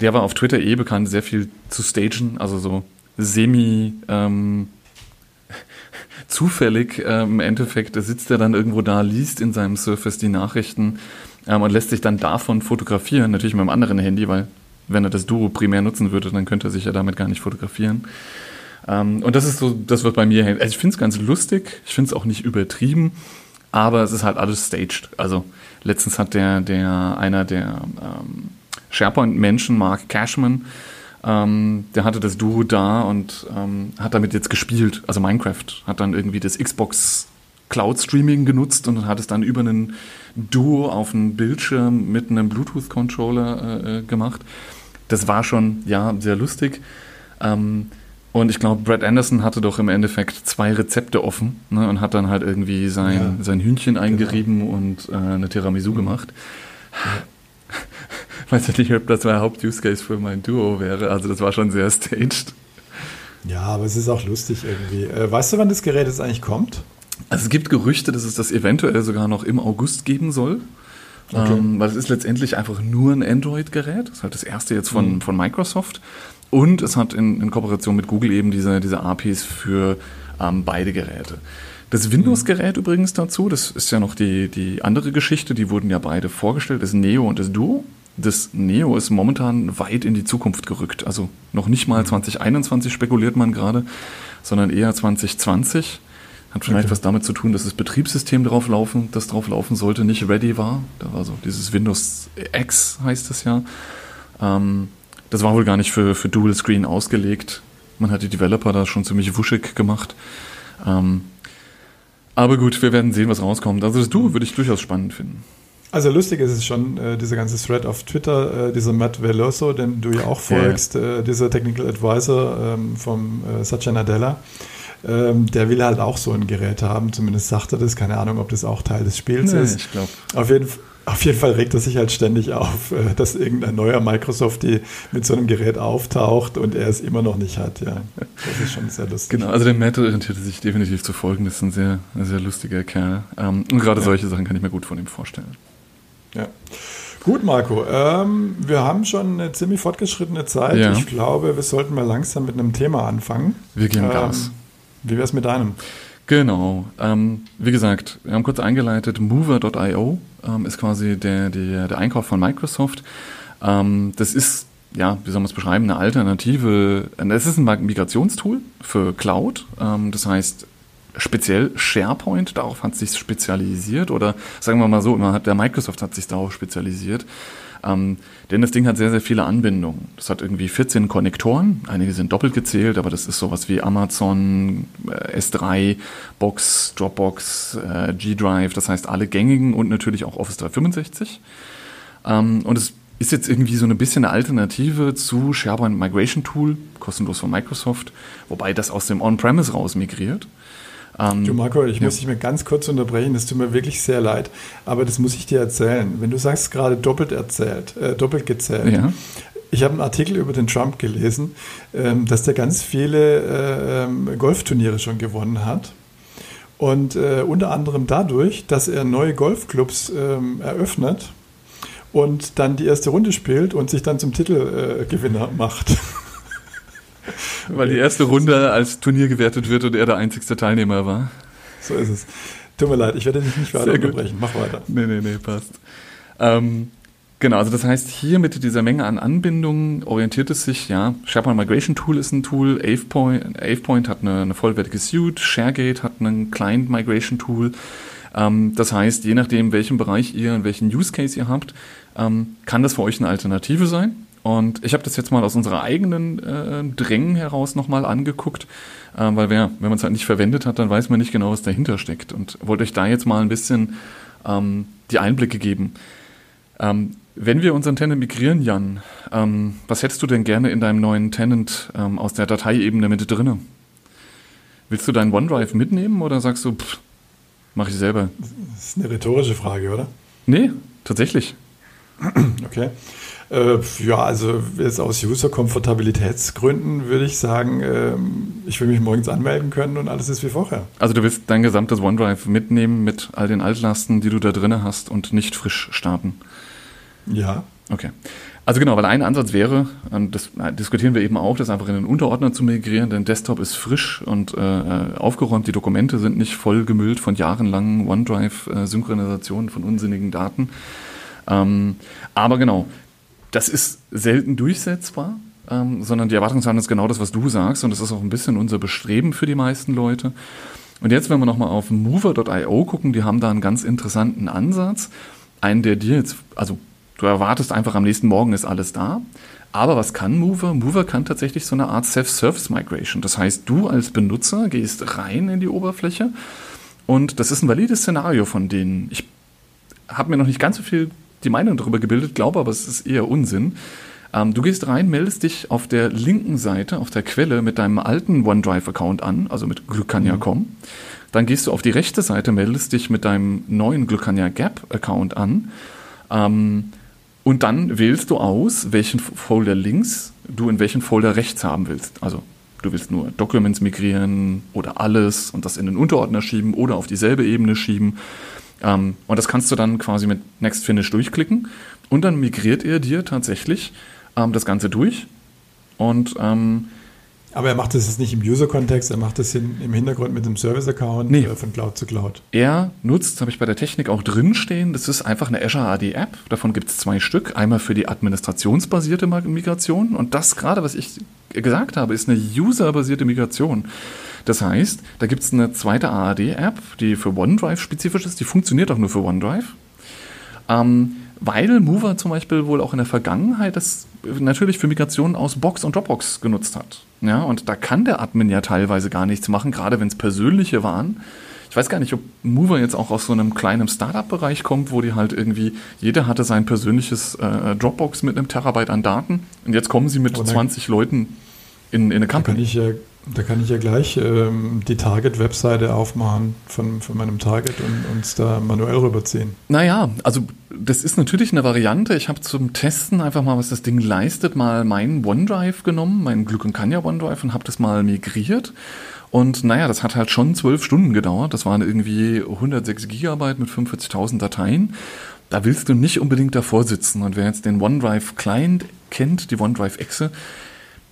der war auf Twitter eh bekannt, sehr viel zu stagen, also so semi ähm, (laughs) zufällig ähm, im Endeffekt sitzt er dann irgendwo da, liest in seinem Surface die Nachrichten ähm, und lässt sich dann davon fotografieren, natürlich mit einem anderen Handy, weil wenn er das Duo primär nutzen würde, dann könnte er sich ja damit gar nicht fotografieren. Ähm, und das ist so, das wird bei mir hängen. Also ich finde es ganz lustig, ich finde es auch nicht übertrieben, aber es ist halt alles staged. Also letztens hat der, der einer der ähm, SharePoint-Menschen, Mark Cashman, Ähm, der hatte das Duo da und ähm, hat damit jetzt gespielt. Also Minecraft hat dann irgendwie das Xbox Cloud Streaming genutzt und hat es dann über einen Duo auf einem Bildschirm mit einem Bluetooth-Controller äh, äh gemacht. Das war schon, ja, sehr lustig. Ähm, und ich glaube, Brad Anderson hatte doch im Endeffekt zwei Rezepte offen ne, und hat dann halt irgendwie sein, ja, sein Hühnchen genau. eingerieben genau. und äh, eine Tiramisu mhm. gemacht. Ja. (laughs) Weiß nicht, ob das mein Haupt-Use-Case für mein Duo wäre. Also das war schon sehr staged. Ja, aber es ist auch lustig irgendwie. Äh, weißt du, wann das Gerät jetzt eigentlich kommt? Also es gibt Gerüchte, dass es das eventuell sogar noch im August geben soll. Okay. Ähm, weil es ist letztendlich einfach nur ein Android-Gerät. Das ist halt das erste jetzt von, mhm. von Microsoft. Und es hat in, in, Kooperation mit Google eben diese, diese APIs für ähm, beide Geräte. Das Windows-Gerät mhm. übrigens dazu, das ist ja noch die, die andere Geschichte, die wurden ja beide vorgestellt, das Neo und das Duo. Das Neo ist momentan weit in die Zukunft gerückt. Also noch nicht mal 2021 mhm. spekuliert man gerade, sondern eher 2020. Hat vielleicht okay. was damit zu tun, dass das Betriebssystem drauf laufen, das drauf laufen sollte, nicht ready war. Da war so dieses Windows X heißt es ja. Ähm, das war wohl gar nicht für, für Dual Screen ausgelegt. Man hat die Developer da schon ziemlich wuschig gemacht. Ähm, aber gut, wir werden sehen, was rauskommt. Also das Duo würde ich durchaus spannend finden. Also lustig ist es schon, äh, dieser ganze Thread auf Twitter, äh, dieser Matt Veloso, den du ja auch folgst, ja. Äh, dieser Technical Advisor ähm, vom äh, Satya Nadella. Ähm, der will halt auch so ein Gerät haben, zumindest sagt er das. Keine Ahnung, ob das auch Teil des Spiels nee, ist. Ich glaube. Auf jeden Fall. Auf jeden Fall regt er sich halt ständig auf, äh, dass irgendein neuer Microsoft die mit so einem Gerät auftaucht und er es immer noch nicht hat. Ja, das ist schon sehr lustig. Genau, also der Matt orientierte sich definitiv zu folgen. Das ist ein sehr, sehr lustiger Kerl. Ähm, und gerade ja. solche Sachen kann ich mir gut von ihm vorstellen. Ja. Gut, Marco. Ähm, wir haben schon eine ziemlich fortgeschrittene Zeit. Ja. Ich glaube, wir sollten mal langsam mit einem Thema anfangen. Wir gehen ähm, Gas. Wie wäre es mit deinem? Genau. Ähm, wie gesagt, wir haben kurz eingeleitet, Mover.io ähm, ist quasi der, der, der Einkauf von Microsoft. Ähm, das ist, ja, wie soll man es beschreiben, eine Alternative. Es ist ein Migrationstool für Cloud. Ähm, das heißt, speziell SharePoint, darauf hat sich spezialisiert oder sagen wir mal so, der Microsoft hat sich darauf spezialisiert. Ähm, denn das Ding hat sehr, sehr viele Anbindungen. Das hat irgendwie 14 Konnektoren. Einige sind doppelt gezählt, aber das ist sowas wie Amazon, äh, S3, Box, Dropbox, äh, G-Drive, das heißt alle gängigen und natürlich auch Office 365. Ähm, und es ist jetzt irgendwie so ein bisschen eine Alternative zu SharePoint Migration Tool, kostenlos von Microsoft, wobei das aus dem On-Premise raus migriert. Ähm, du Marco, ich ja. muss dich mal ganz kurz unterbrechen, das tut mir wirklich sehr leid, aber das muss ich dir erzählen. Wenn du sagst, gerade doppelt erzählt, äh, doppelt gezählt. Ja. Ich habe einen Artikel über den Trump gelesen, ähm, dass der ganz viele äh, ähm, Golfturniere schon gewonnen hat. Und äh, unter anderem dadurch, dass er neue Golfclubs ähm, eröffnet und dann die erste Runde spielt und sich dann zum Titelgewinner macht. (laughs) (laughs) Weil die erste Runde als Turnier gewertet wird und er der einzigste Teilnehmer war. So ist es. Tut mir leid, ich werde dich nicht weiter unterbrechen. Mach weiter. Nee, nee, nee, passt. Ähm, genau, also das heißt, hier mit dieser Menge an Anbindungen orientiert es sich, ja, SharePoint Migration Tool ist ein Tool, AvePoint, AvePoint hat eine, eine vollwertige Suite, ShareGate hat einen Client Migration Tool. Ähm, das heißt, je nachdem, welchen Bereich ihr, in welchen Use Case ihr habt, ähm, kann das für euch eine Alternative sein. Und ich habe das jetzt mal aus unserer eigenen äh, Drängen heraus nochmal angeguckt, äh, weil wer, wenn man es halt nicht verwendet hat, dann weiß man nicht genau, was dahinter steckt. Und wollte euch da jetzt mal ein bisschen ähm, die Einblicke geben. Ähm, wenn wir unseren Tenant migrieren, Jan, ähm, was hättest du denn gerne in deinem neuen Tenant ähm, aus der Dateiebene mit drinne? Willst du deinen OneDrive mitnehmen oder sagst du, pff, mach ich selber? Das ist eine rhetorische Frage, oder? Nee, tatsächlich. Okay. Äh, ja, also jetzt aus User-Komfortabilitätsgründen würde ich sagen, ähm, ich will mich morgens anmelden können und alles ist wie vorher. Also du willst dein gesamtes OneDrive mitnehmen mit all den Altlasten, die du da drin hast und nicht frisch starten? Ja. Okay. Also genau, weil ein Ansatz wäre, und das diskutieren wir eben auch, das einfach in den Unterordner zu migrieren, denn Desktop ist frisch und äh, aufgeräumt, die Dokumente sind nicht voll gemüllt von jahrelangen OneDrive-Synchronisationen von unsinnigen Daten. Ähm, aber genau, das ist selten durchsetzbar, ähm, sondern die Erwartungshaltung ist genau das, was du sagst und das ist auch ein bisschen unser Bestreben für die meisten Leute. Und jetzt, wenn wir nochmal auf Mover.io gucken, die haben da einen ganz interessanten Ansatz. Einen, der dir jetzt, also Du erwartest einfach, am nächsten Morgen ist alles da. Aber was kann Mover? Mover kann tatsächlich so eine Art Self-Service Migration. Das heißt, du als Benutzer gehst rein in die Oberfläche und das ist ein valides Szenario von denen. Ich habe mir noch nicht ganz so viel die Meinung darüber gebildet, glaube aber, es ist eher Unsinn. Ähm, du gehst rein, meldest dich auf der linken Seite, auf der Quelle mit deinem alten OneDrive-Account an, also mit Glucania.com. Mhm. Dann gehst du auf die rechte Seite, meldest dich mit deinem neuen Glucania Gap-Account an. Ähm, und dann wählst du aus, welchen Folder links du in welchen Folder rechts haben willst. Also du willst nur Documents migrieren oder alles und das in den Unterordner schieben oder auf dieselbe Ebene schieben. Ähm, und das kannst du dann quasi mit Next Finish durchklicken und dann migriert er dir tatsächlich ähm, das Ganze durch. Und ähm, aber er macht das jetzt nicht im User-Kontext, er macht das im Hintergrund mit dem Service-Account nee. äh, von Cloud zu Cloud. Er nutzt, habe ich bei der Technik auch drinstehen, das ist einfach eine Azure AD-App. Davon gibt es zwei Stück. Einmal für die administrationsbasierte Migration und das gerade, was ich gesagt habe, ist eine user-basierte Migration. Das heißt, da gibt es eine zweite AAD-App, die für OneDrive spezifisch ist, die funktioniert auch nur für OneDrive. Ähm, weil Mover zum Beispiel wohl auch in der Vergangenheit das natürlich für Migrationen aus Box und Dropbox genutzt hat. Ja, und da kann der Admin ja teilweise gar nichts machen, gerade wenn es persönliche waren. Ich weiß gar nicht, ob Mover jetzt auch aus so einem kleinen Startup-Bereich kommt, wo die halt irgendwie, jeder hatte sein persönliches äh, Dropbox mit einem Terabyte an Daten und jetzt kommen sie mit oh 20 Leuten in, in eine Company. Da kann ich ja da kann ich ja gleich ähm, die Target-Webseite aufmachen von, von meinem Target und uns da manuell rüberziehen. Naja, also das ist natürlich eine Variante. Ich habe zum Testen einfach mal, was das Ding leistet, mal meinen OneDrive genommen, meinen Gluconkania OneDrive und habe das mal migriert. Und naja, das hat halt schon zwölf Stunden gedauert. Das waren irgendwie 106 Gigabyte mit 45.000 Dateien. Da willst du nicht unbedingt davor sitzen. Und wer jetzt den OneDrive Client kennt, die OneDrive Exe,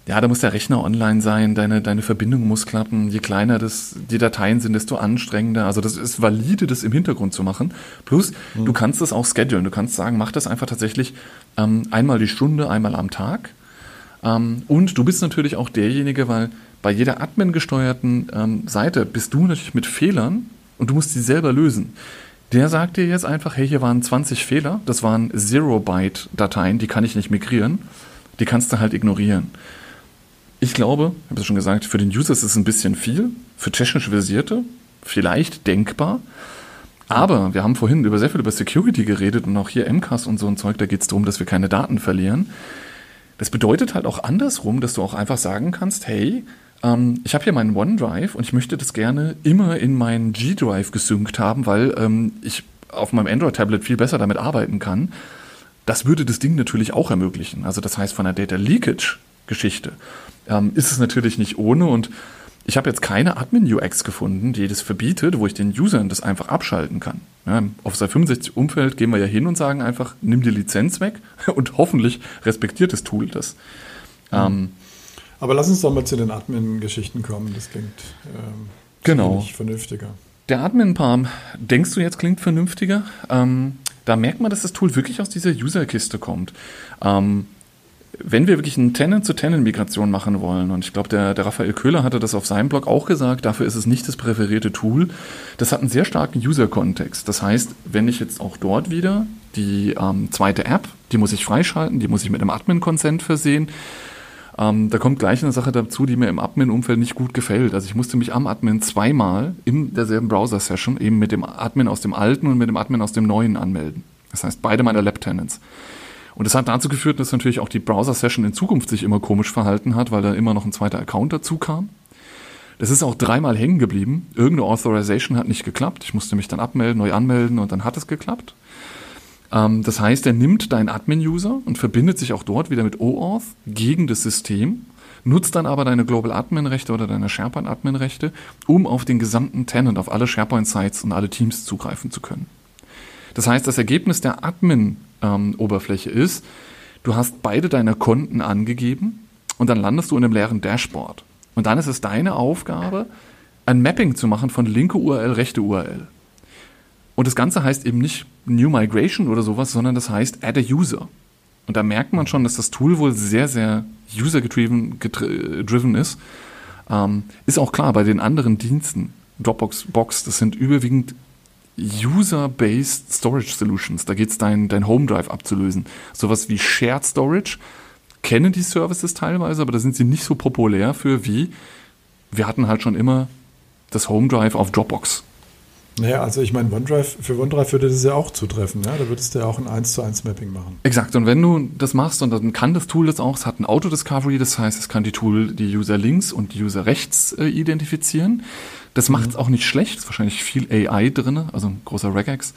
ja, da muss der Rechner online sein, deine, deine Verbindung muss klappen. Je kleiner das, die Dateien sind, desto anstrengender. Also das ist valide, das im Hintergrund zu machen. Plus, mhm. du kannst das auch schedulen. Du kannst sagen, mach das einfach tatsächlich ähm, einmal die Stunde, einmal am Tag. Ähm, und du bist natürlich auch derjenige, weil bei jeder Admin-gesteuerten ähm, Seite bist du natürlich mit Fehlern und du musst sie selber lösen. Der sagt dir jetzt einfach, hey, hier waren 20 Fehler, das waren Zero-Byte-Dateien, die kann ich nicht migrieren. Die kannst du halt ignorieren. Ich glaube, ich habe es schon gesagt, für den User ist es ein bisschen viel, für technisch Versierte vielleicht denkbar. Aber wir haben vorhin über sehr viel über Security geredet und auch hier MCAS und so ein Zeug, da geht es darum, dass wir keine Daten verlieren. Das bedeutet halt auch andersrum, dass du auch einfach sagen kannst, hey, ähm, ich habe hier meinen OneDrive und ich möchte das gerne immer in meinen G-Drive gesynkt haben, weil ähm, ich auf meinem Android-Tablet viel besser damit arbeiten kann. Das würde das Ding natürlich auch ermöglichen. Also das heißt, von der Data Leakage Geschichte ähm, ist es natürlich nicht ohne und ich habe jetzt keine Admin-UX gefunden, die das verbietet, wo ich den Usern das einfach abschalten kann. Ja, Im Office 365-Umfeld gehen wir ja hin und sagen einfach, nimm die Lizenz weg (laughs) und hoffentlich respektiert das Tool das. Mhm. Ähm, Aber lass uns doch mal zu den Admin-Geschichten kommen. Das klingt ähm, genau. vernünftiger. Der Admin-Palm, denkst du jetzt, klingt vernünftiger? Ähm, da merkt man, dass das Tool wirklich aus dieser User-Kiste kommt. Ähm, wenn wir wirklich eine Tenant-zu-Tenant-Migration machen wollen, und ich glaube, der, der Raphael Köhler hatte das auf seinem Blog auch gesagt, dafür ist es nicht das präferierte Tool. Das hat einen sehr starken User-Kontext. Das heißt, wenn ich jetzt auch dort wieder die ähm, zweite App, die muss ich freischalten, die muss ich mit einem Admin-Consent versehen. Ähm, da kommt gleich eine Sache dazu, die mir im Admin-Umfeld nicht gut gefällt. Also ich musste mich am Admin zweimal in derselben Browser-Session eben mit dem Admin aus dem alten und mit dem Admin aus dem neuen anmelden. Das heißt, beide meine Lab-Tenants. Und das hat dazu geführt, dass natürlich auch die Browser-Session in Zukunft sich immer komisch verhalten hat, weil da immer noch ein zweiter Account dazu kam. Das ist auch dreimal hängen geblieben. Irgendeine Authorization hat nicht geklappt. Ich musste mich dann abmelden, neu anmelden und dann hat es geklappt. Ähm, das heißt, er nimmt deinen Admin-User und verbindet sich auch dort wieder mit OAuth gegen das System, nutzt dann aber deine Global Admin-Rechte oder deine SharePoint Admin-Rechte, um auf den gesamten Tenant, auf alle SharePoint-Sites und alle Teams zugreifen zu können. Das heißt, das Ergebnis der Admin-Oberfläche ähm, ist, du hast beide deine Konten angegeben und dann landest du in einem leeren Dashboard. Und dann ist es deine Aufgabe, ein Mapping zu machen von linke URL, rechte URL. Und das Ganze heißt eben nicht New Migration oder sowas, sondern das heißt Add a User. Und da merkt man schon, dass das Tool wohl sehr, sehr user-driven ist. Ähm, ist auch klar, bei den anderen Diensten, Dropbox, Box, das sind überwiegend User-Based Storage Solutions. Da geht es dein, dein Home Drive abzulösen. Sowas wie Shared Storage. Kennen die Services teilweise, aber da sind sie nicht so populär für wie wir hatten halt schon immer das Home Drive auf Dropbox. Naja, also ich meine, OneDrive, für OneDrive würde das ja auch zutreffen, ja? Da würdest du ja auch ein 1 zu 1 Mapping machen. Exakt, und wenn du das machst, und dann kann das Tool das auch, es hat ein Auto-Discovery, das heißt, es kann die Tool die User links und die User rechts äh, identifizieren. Das macht es mhm. auch nicht schlecht, ist wahrscheinlich viel AI drin, also ein großer Regex.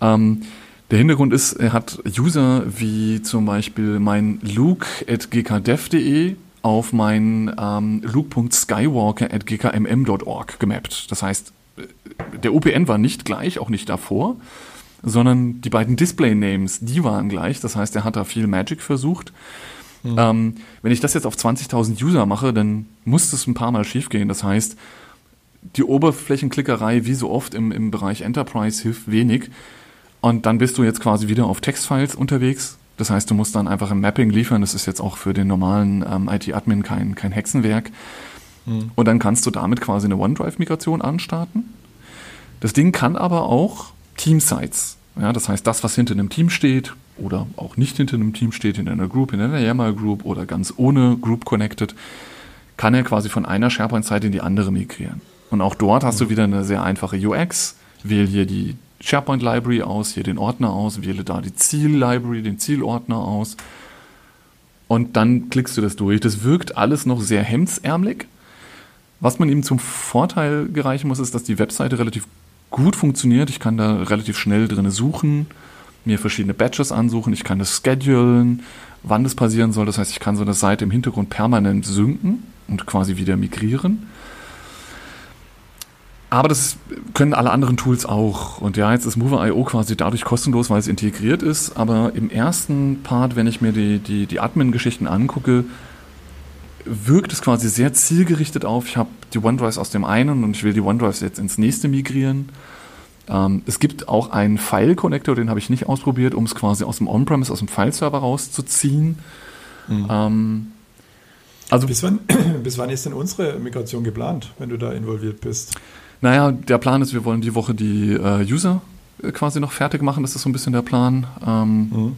Ähm, der Hintergrund ist, er hat User wie zum Beispiel mein luke at gkdev.de auf mein ähm, luke.skywalker at gkmm.org gemappt. Das heißt, der UPN war nicht gleich, auch nicht davor, sondern die beiden Display-Names, die waren gleich. Das heißt, er hat da viel Magic versucht. Mhm. Ähm, wenn ich das jetzt auf 20.000 User mache, dann muss das ein paar Mal schiefgehen. Das heißt, die Oberflächenklickerei, wie so oft im, im Bereich Enterprise, hilft wenig. Und dann bist du jetzt quasi wieder auf Textfiles unterwegs. Das heißt, du musst dann einfach ein Mapping liefern. Das ist jetzt auch für den normalen ähm, IT-Admin kein, kein Hexenwerk. Mhm. Und dann kannst du damit quasi eine OneDrive-Migration anstarten. Das Ding kann aber auch Teamsites. Ja, das heißt, das, was hinter einem Team steht oder auch nicht hinter einem Team steht, in einer Group, in einer YAML Group oder ganz ohne Group Connected, kann er quasi von einer SharePoint-Seite in die andere migrieren. Und auch dort hast du wieder eine sehr einfache UX. Wähl hier die SharePoint Library aus, hier den Ordner aus, wähle da die Ziel Library, den Zielordner aus. Und dann klickst du das durch. Das wirkt alles noch sehr hemdsärmelig. Was man ihm zum Vorteil gereichen muss, ist, dass die Webseite relativ gut funktioniert. Ich kann da relativ schnell drin suchen, mir verschiedene Batches ansuchen, ich kann das schedulen, wann das passieren soll. Das heißt, ich kann so eine Seite im Hintergrund permanent synken und quasi wieder migrieren. Aber das können alle anderen Tools auch. Und ja, jetzt ist Mover.io quasi dadurch kostenlos, weil es integriert ist. Aber im ersten Part, wenn ich mir die, die, die Admin-Geschichten angucke, wirkt es quasi sehr zielgerichtet auf. Ich habe die OneDrives aus dem einen und ich will die OneDrives jetzt ins nächste migrieren. Ähm, es gibt auch einen File-Connector, den habe ich nicht ausprobiert, um es quasi aus dem On-Premise, aus dem File-Server rauszuziehen. Mhm. Ähm, also bis wann, (clears throat) bis wann ist denn unsere Migration geplant, wenn du da involviert bist? Naja, der Plan ist, wir wollen die Woche die äh, User äh, quasi noch fertig machen. Das ist so ein bisschen der Plan. Ähm, mhm.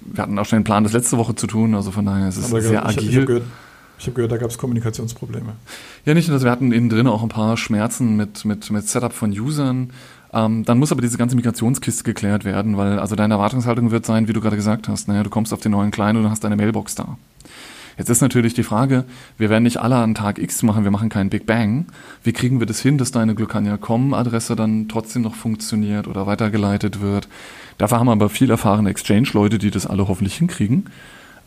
Wir hatten auch schon den Plan, das letzte Woche zu tun. Also von daher ist es sehr ich, agil. Ich habe gehört, ich habe gehört, da gab es Kommunikationsprobleme. Ja, nicht nur das. Wir hatten innen drin auch ein paar Schmerzen mit, mit, mit Setup von Usern. Ähm, dann muss aber diese ganze Migrationskiste geklärt werden, weil also deine Erwartungshaltung wird sein, wie du gerade gesagt hast, naja, du kommst auf den neuen Kleinen und hast deine Mailbox da. Jetzt ist natürlich die Frage, wir werden nicht alle an Tag X machen, wir machen keinen Big Bang. Wie kriegen wir das hin, dass deine Glucania.com-Adresse dann trotzdem noch funktioniert oder weitergeleitet wird? Dafür haben wir aber viel erfahrene Exchange-Leute, die das alle hoffentlich hinkriegen.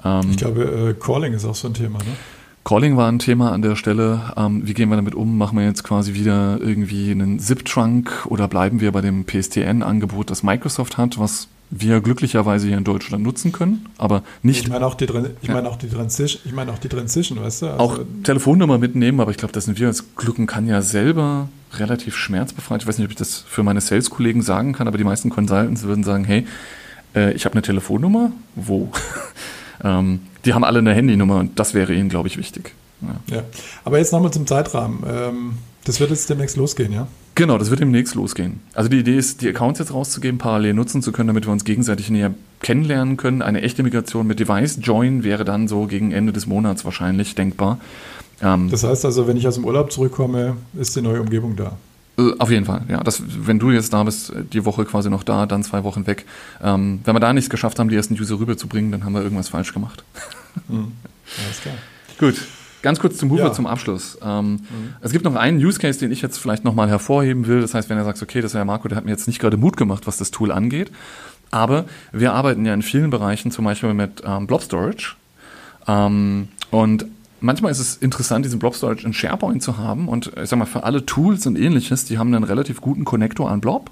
Ähm, ich glaube, äh, Calling ist auch so ein Thema, ne? Calling war ein Thema an der Stelle. Ähm, wie gehen wir damit um? Machen wir jetzt quasi wieder irgendwie einen ZIP-Trunk oder bleiben wir bei dem PSTN-Angebot, das Microsoft hat, was wir glücklicherweise hier in Deutschland nutzen können, aber nicht. Ich meine auch die, ich meine auch die Transition, ich meine auch die Transition, weißt du? Also auch Telefonnummer mitnehmen, aber ich glaube, das sind wir als Glücken kann ja selber relativ schmerzbefreit. Ich weiß nicht, ob ich das für meine Sales-Kollegen sagen kann, aber die meisten Consultants würden sagen, hey, äh, ich habe eine Telefonnummer, wo? (laughs) ähm, die haben alle eine Handynummer und das wäre ihnen, glaube ich, wichtig. Ja. ja. Aber jetzt nochmal zum Zeitrahmen. Ähm, das wird jetzt demnächst losgehen, ja? Genau, das wird demnächst losgehen. Also die Idee ist, die Accounts jetzt rauszugeben, parallel nutzen zu können, damit wir uns gegenseitig näher kennenlernen können. Eine echte Migration mit Device Join wäre dann so gegen Ende des Monats wahrscheinlich denkbar. Ähm, das heißt also, wenn ich aus dem Urlaub zurückkomme, ist die neue Umgebung da. Äh, auf jeden Fall, ja. Das, wenn du jetzt da bist, die Woche quasi noch da, dann zwei Wochen weg. Ähm, wenn wir da nichts geschafft haben, die ersten User rüberzubringen, dann haben wir irgendwas falsch gemacht. Mhm. Alles klar. Gut. Ganz kurz zum Mover ja. zum Abschluss. Ähm, mhm. Es gibt noch einen Use Case, den ich jetzt vielleicht nochmal hervorheben will. Das heißt, wenn er sagt, okay, das ist ja Marco, der hat mir jetzt nicht gerade Mut gemacht, was das Tool angeht. Aber wir arbeiten ja in vielen Bereichen, zum Beispiel mit ähm, Blob Storage. Ähm, und manchmal ist es interessant, diesen Blob Storage in SharePoint zu haben. Und ich sag mal, für alle Tools und ähnliches, die haben einen relativ guten Connector an Blob.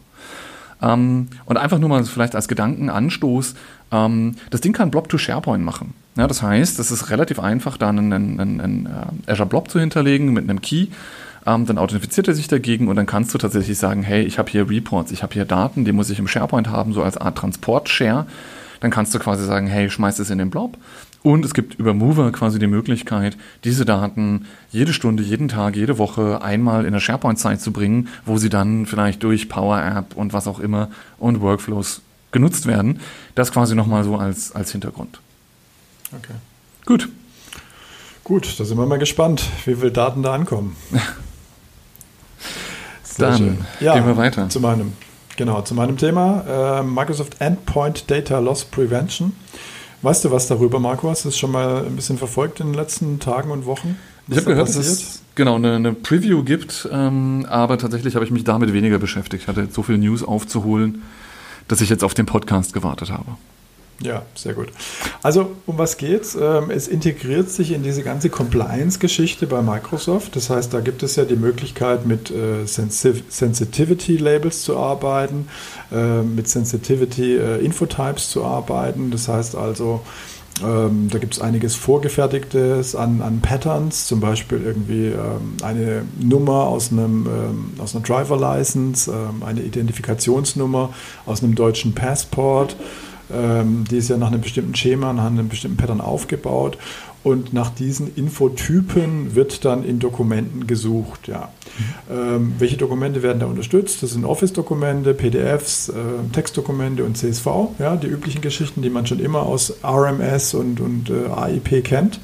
Ähm, und einfach nur mal vielleicht als Gedankenanstoß, ähm, das Ding kann Blob to SharePoint machen. Ja, das heißt, es ist relativ einfach, da einen, einen, einen äh, Azure Blob zu hinterlegen mit einem Key. Ähm, dann authentifiziert er sich dagegen und dann kannst du tatsächlich sagen, hey, ich habe hier Reports, ich habe hier Daten, die muss ich im SharePoint haben, so als Art Transport-Share. Dann kannst du quasi sagen, hey, schmeiß es in den Blob Und es gibt über Mover quasi die Möglichkeit, diese Daten jede Stunde, jeden Tag, jede Woche einmal in der SharePoint-Zeit zu bringen, wo sie dann vielleicht durch Power App und was auch immer und Workflows genutzt werden. Das quasi nochmal so als, als Hintergrund. Okay. Gut. Gut, da sind wir mal gespannt, wie viele Daten da ankommen. (laughs) Dann ja, gehen wir weiter. Zu meinem, genau, zu meinem Thema äh, Microsoft Endpoint Data Loss Prevention. Weißt du was darüber, Marco? Hast du das schon mal ein bisschen verfolgt in den letzten Tagen und Wochen? Ich habe gehört, dass es genau eine, eine Preview gibt, ähm, aber tatsächlich habe ich mich damit weniger beschäftigt. Ich hatte jetzt so viel News aufzuholen, dass ich jetzt auf den Podcast gewartet habe. Ja, sehr gut. Also um was geht's? Ähm, es integriert sich in diese ganze Compliance-Geschichte bei Microsoft. Das heißt, da gibt es ja die Möglichkeit, mit äh, Sensitivity-Labels zu arbeiten, äh, mit Sensitivity-Infotypes zu arbeiten. Das heißt also, ähm, da gibt es einiges Vorgefertigtes an, an Patterns, zum Beispiel irgendwie ähm, eine Nummer aus, einem, ähm, aus einer Driver License, ähm, eine Identifikationsnummer aus einem deutschen Passport. Ähm, die ist ja nach einem bestimmten Schema, nach einem bestimmten Pattern aufgebaut. Und nach diesen Infotypen wird dann in Dokumenten gesucht. Ja. Ähm, welche Dokumente werden da unterstützt? Das sind Office-Dokumente, PDFs, äh, Textdokumente und CSV, ja, die üblichen Geschichten, die man schon immer aus RMS und, und äh, AIP kennt.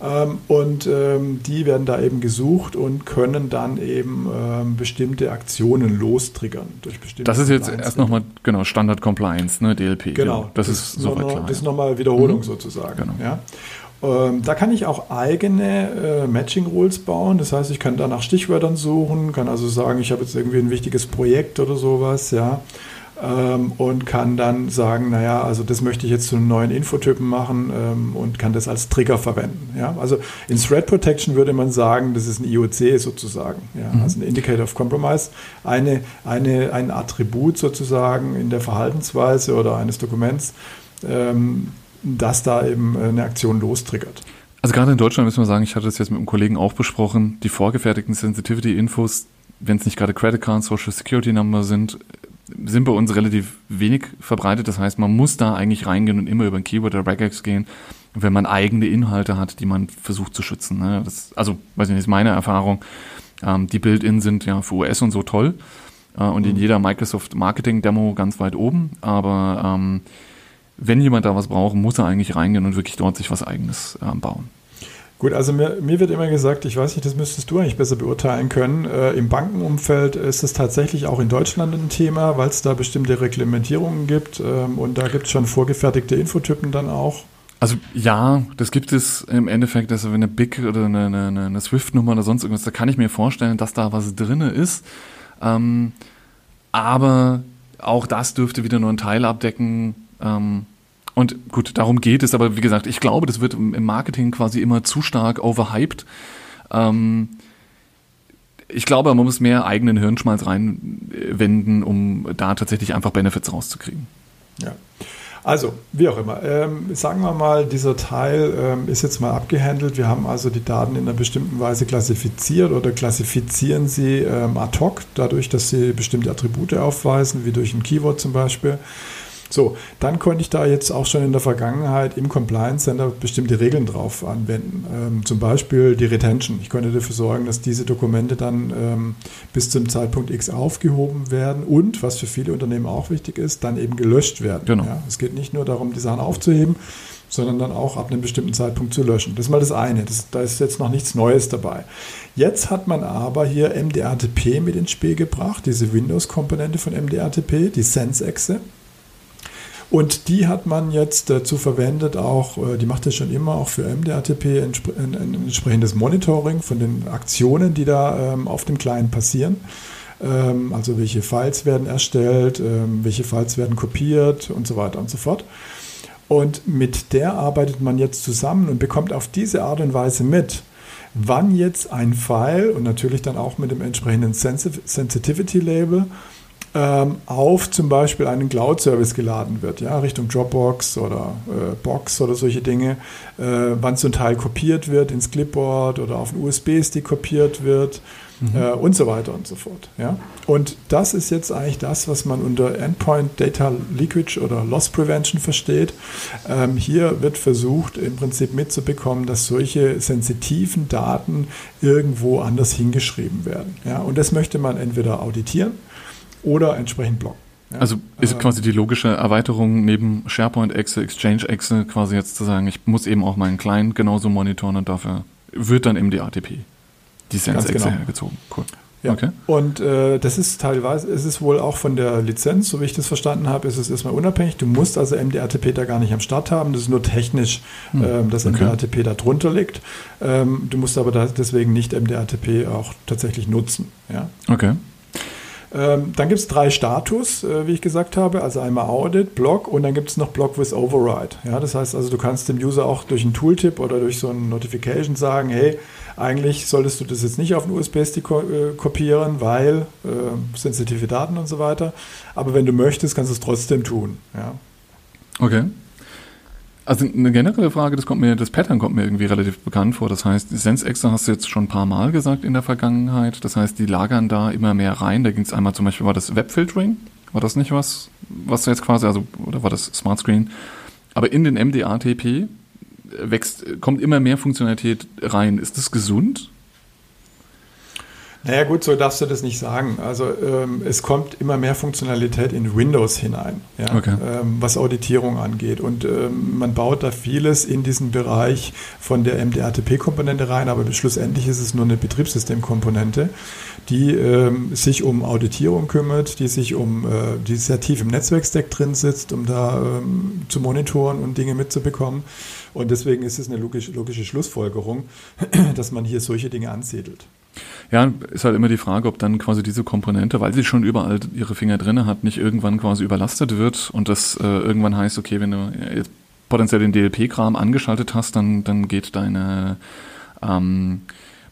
Ähm, und ähm, die werden da eben gesucht und können dann eben ähm, bestimmte Aktionen lostriggern. Durch bestimmte das ist jetzt erst nochmal, genau, Standard Compliance, ne, DLP. Genau, ja, das, das, ist soweit klar. Das ist nochmal Wiederholung mhm. sozusagen. Genau. Ja. Ähm, da kann ich auch eigene äh, Matching Rules bauen. Das heißt, ich kann da nach Stichwörtern suchen, kann also sagen, ich habe jetzt irgendwie ein wichtiges Projekt oder sowas, ja ähm, und kann dann sagen, naja, also das möchte ich jetzt zu einem neuen Infotypen machen ähm, und kann das als Trigger verwenden. Ja? Also in Threat Protection würde man sagen, das ist ein IOC sozusagen, ja? Mhm. also ein Indicator of Compromise, eine, eine, ein Attribut sozusagen in der Verhaltensweise oder eines Dokuments, ähm, das da eben eine Aktion lostriggert. Also gerade in Deutschland müssen wir sagen, ich hatte das jetzt mit einem Kollegen auch besprochen, die vorgefertigten Sensitivity-Infos, wenn es nicht gerade Credit Card, Social Security Number sind, sind bei uns relativ wenig verbreitet. Das heißt, man muss da eigentlich reingehen und immer über ein Keyword oder Regex gehen, wenn man eigene Inhalte hat, die man versucht zu schützen. Ne? Das, also, weiß ich nicht, ist meine Erfahrung. Ähm, die Build-In sind ja für US und so toll äh, und in mhm. jeder Microsoft Marketing Demo ganz weit oben. Aber ähm, wenn jemand da was braucht, muss er eigentlich reingehen und wirklich dort sich was Eigenes äh, bauen. Gut, also mir, mir, wird immer gesagt, ich weiß nicht, das müsstest du eigentlich besser beurteilen können. Äh, Im Bankenumfeld ist es tatsächlich auch in Deutschland ein Thema, weil es da bestimmte Reglementierungen gibt ähm, und da gibt es schon vorgefertigte Infotypen dann auch. Also ja, das gibt es im Endeffekt, also wenn eine BIC oder eine, eine, eine Swift-Nummer oder sonst irgendwas, da kann ich mir vorstellen, dass da was drin ist. Ähm, aber auch das dürfte wieder nur einen Teil abdecken. Ähm, und gut, darum geht es, aber wie gesagt, ich glaube, das wird im Marketing quasi immer zu stark overhyped. Ähm, ich glaube, man muss mehr eigenen Hirnschmalz reinwenden, um da tatsächlich einfach Benefits rauszukriegen. Ja. Also, wie auch immer. Ähm, sagen wir mal, dieser Teil ähm, ist jetzt mal abgehandelt. Wir haben also die Daten in einer bestimmten Weise klassifiziert oder klassifizieren sie ähm, ad hoc, dadurch, dass sie bestimmte Attribute aufweisen, wie durch ein Keyword zum Beispiel. So, dann konnte ich da jetzt auch schon in der Vergangenheit im Compliance Center bestimmte Regeln drauf anwenden. Ähm, zum Beispiel die Retention. Ich konnte dafür sorgen, dass diese Dokumente dann ähm, bis zum Zeitpunkt X aufgehoben werden und, was für viele Unternehmen auch wichtig ist, dann eben gelöscht werden. Genau. Ja, es geht nicht nur darum, die Sachen aufzuheben, sondern dann auch ab einem bestimmten Zeitpunkt zu löschen. Das ist mal das eine. Das, da ist jetzt noch nichts Neues dabei. Jetzt hat man aber hier MDRTP mit ins Spiel gebracht, diese Windows-Komponente von MDRTP, die Sense-Exe. Und die hat man jetzt dazu verwendet, auch, äh, die macht das schon immer, auch für MDRTP ein, entsprechendes Monitoring von den Aktionen, die da ähm, auf dem Client passieren. Ähm, also welche Files werden erstellt, ähm, welche Files werden kopiert und so weiter und so fort. Und mit der arbeitet man jetzt zusammen und bekommt auf diese Art und Weise mit, wann jetzt ein File und natürlich dann auch mit dem entsprechenden Sensitivity Label ähm, auf zum Beispiel einen Cloud-Service geladen wird, ja, Richtung Dropbox oder äh, Box oder solche Dinge, äh, wann ein Teil kopiert wird ins Clipboard oder auf einen USB-Stick kopiert wird mhm. äh, und so weiter und so fort. Ja? Und das ist jetzt eigentlich das, was man unter Endpoint Data Leakage oder Loss Prevention versteht. Ähm, hier wird versucht, im Prinzip mitzubekommen, dass solche sensitiven Daten irgendwo anders hingeschrieben werden. Ja? Und das möchte man entweder auditieren oder entsprechend blocken. Ja, also ist äh, quasi die logische Erweiterung neben SharePoint Excel, Exchange Excel quasi jetzt zu sagen, ich muss eben auch meinen Client genauso monitoren und dafür wird dann eben die ATP, die Sense Excel genau. hergezogen. Cool. Ja. Okay. Und äh, das ist teilweise, ist es wohl auch von der Lizenz, so wie ich das verstanden habe, ist es erstmal unabhängig. Du musst also MDRTP da gar nicht am Start haben. Das ist nur technisch, hm. ähm, dass okay. MDRTP da drunter liegt. Ähm, du musst aber da deswegen nicht MDRTP auch tatsächlich nutzen. Ja? Okay. Ähm, dann gibt es drei Status, äh, wie ich gesagt habe, also einmal Audit, Block und dann gibt es noch Block with Override. Ja, das heißt also, du kannst dem User auch durch einen Tooltip oder durch so ein Notification sagen, hey, eigentlich solltest du das jetzt nicht auf einen USB-Stick ko äh, kopieren, weil äh, sensitive Daten und so weiter. Aber wenn du möchtest, kannst du es trotzdem tun. Ja. Okay. Also eine generelle Frage, das kommt mir, das Pattern kommt mir irgendwie relativ bekannt vor. Das heißt, SenseXer hast du jetzt schon ein paar Mal gesagt in der Vergangenheit. Das heißt, die lagern da immer mehr rein. Da ging es einmal zum Beispiel, war das Webfiltering? War das nicht was, was du jetzt quasi, also, oder war das Smart Screen? Aber in den MDATP wächst, kommt immer mehr Funktionalität rein. Ist das gesund? Naja gut, so darfst du das nicht sagen. Also ähm, es kommt immer mehr Funktionalität in Windows hinein, ja? okay. ähm, was Auditierung angeht. Und ähm, man baut da vieles in diesen Bereich von der MDRTP-Komponente rein, aber schlussendlich ist es nur eine Betriebssystemkomponente, die ähm, sich um Auditierung kümmert, die sich um, äh, die sehr tief im Netzwerkstack drin sitzt, um da ähm, zu monitoren und Dinge mitzubekommen. Und deswegen ist es eine logische, logische Schlussfolgerung, (clears throat) dass man hier solche Dinge ansiedelt. Ja, ist halt immer die Frage, ob dann quasi diese Komponente, weil sie schon überall ihre Finger drin hat, nicht irgendwann quasi überlastet wird und das äh, irgendwann heißt, okay, wenn du jetzt potenziell den DLP-Kram angeschaltet hast, dann, dann geht deine ähm,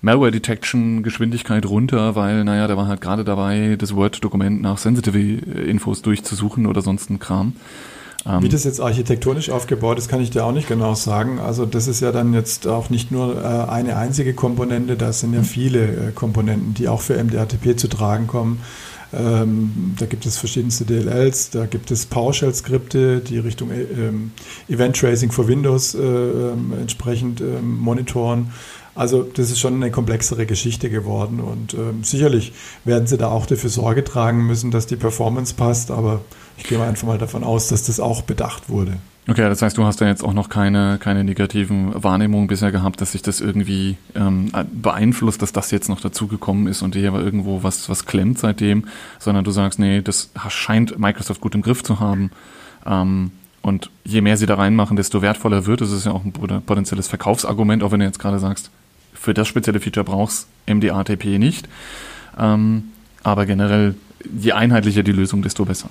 Malware-Detection-Geschwindigkeit runter, weil, naja, der war halt gerade dabei, das Word-Dokument nach Sensitive-Infos durchzusuchen oder sonst ein Kram. Ähm, Wie das jetzt architektonisch aufgebaut ist, kann ich dir auch nicht genau sagen. Also das ist ja dann jetzt auch nicht nur äh, eine einzige Komponente, das sind ja mhm. viele äh, Komponenten, die auch für MDRTP zu tragen kommen. Ähm, da gibt es verschiedenste DLLs, da gibt es PowerShell-Skripte, die Richtung äh, ähm, Event Tracing für Windows äh, ähm, entsprechend ähm, monitoren. Also das ist schon eine komplexere Geschichte geworden und ähm, sicherlich werden sie da auch dafür Sorge tragen müssen, dass die Performance passt, aber ich gehe einfach mal davon aus, dass das auch bedacht wurde. Okay, das heißt, du hast da jetzt auch noch keine, keine negativen Wahrnehmungen bisher gehabt, dass sich das irgendwie ähm, beeinflusst, dass das jetzt noch dazugekommen ist und hier aber irgendwo was, was klemmt seitdem, sondern du sagst, nee, das scheint Microsoft gut im Griff zu haben. Ähm, und je mehr sie da reinmachen, desto wertvoller wird. Das ist ja auch ein potenzielles Verkaufsargument, auch wenn du jetzt gerade sagst, für das spezielle Feature brauchst MDATP nicht. Ähm, aber generell, je einheitlicher die Lösung, desto besser.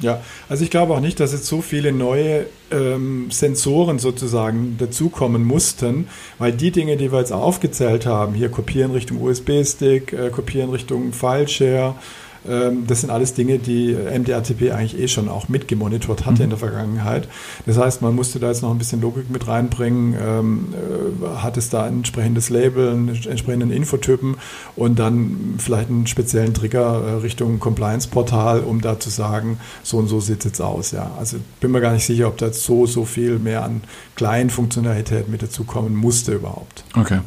Ja, also ich glaube auch nicht, dass jetzt so viele neue ähm, Sensoren sozusagen dazukommen mussten, weil die Dinge, die wir jetzt aufgezählt haben, hier kopieren Richtung USB-Stick, äh, kopieren Richtung File-Share, das sind alles Dinge, die MDRTP eigentlich eh schon auch mitgemonitort hatte mhm. in der Vergangenheit. Das heißt, man musste da jetzt noch ein bisschen Logik mit reinbringen, ähm, äh, hat es da ein entsprechendes Label, einen entsprechenden Infotypen und dann vielleicht einen speziellen Trigger äh, Richtung Compliance-Portal, um da zu sagen, so und so sieht es jetzt aus. Ja. Also bin mir gar nicht sicher, ob da jetzt so, so viel mehr an kleinen Funktionalitäten mit dazukommen musste überhaupt. Okay.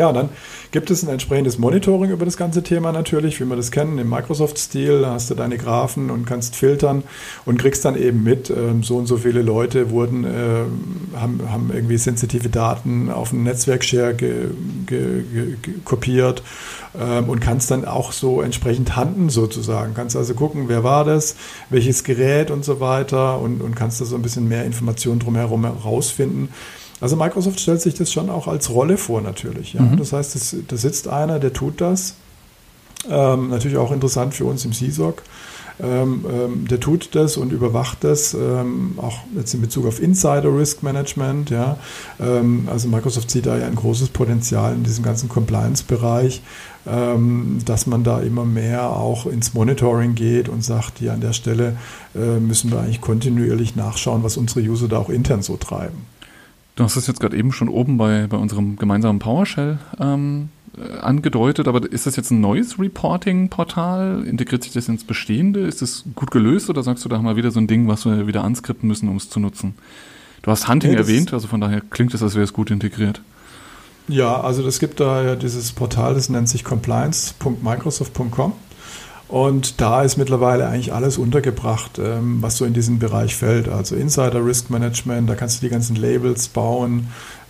Ja, dann gibt es ein entsprechendes Monitoring über das ganze Thema natürlich, wie wir das kennen, im Microsoft-Stil. Da hast du deine Graphen und kannst filtern und kriegst dann eben mit, ähm, so und so viele Leute wurden, äh, haben, haben irgendwie sensitive Daten auf einen Netzwerkshare ge, ge, ge, kopiert ähm, und kannst dann auch so entsprechend handen sozusagen. Kannst also gucken, wer war das, welches Gerät und so weiter und, und kannst da so ein bisschen mehr Informationen drumherum herausfinden. Also Microsoft stellt sich das schon auch als Rolle vor natürlich. Ja? Mhm. Das heißt, da sitzt einer, der tut das. Ähm, natürlich auch interessant für uns im CSOC. Ähm, ähm, der tut das und überwacht das, ähm, auch jetzt in Bezug auf Insider Risk Management. Ja. Ähm, also Microsoft sieht da ja ein großes Potenzial in diesem ganzen Compliance-Bereich, ähm, dass man da immer mehr auch ins Monitoring geht und sagt, hier an der Stelle äh, müssen wir eigentlich kontinuierlich nachschauen, was unsere User da auch intern so treiben. Du hast es jetzt gerade eben schon oben bei, bei unserem gemeinsamen PowerShell ähm, äh, angedeutet, aber ist das jetzt ein neues Reporting-Portal? Integriert sich das ins Bestehende? Ist das gut gelöst oder sagst du, da haben wir wieder so ein Ding, was wir wieder anskripten müssen, um es zu nutzen? Du hast Hunting nee, erwähnt, also von daher klingt es, als wäre es gut integriert. Ja, also es gibt da ja dieses Portal, das nennt sich compliance.microsoft.com. Und da ist mittlerweile eigentlich alles untergebracht, ähm, was so in diesen Bereich fällt. Also Insider Risk Management, da kannst du die ganzen Labels bauen,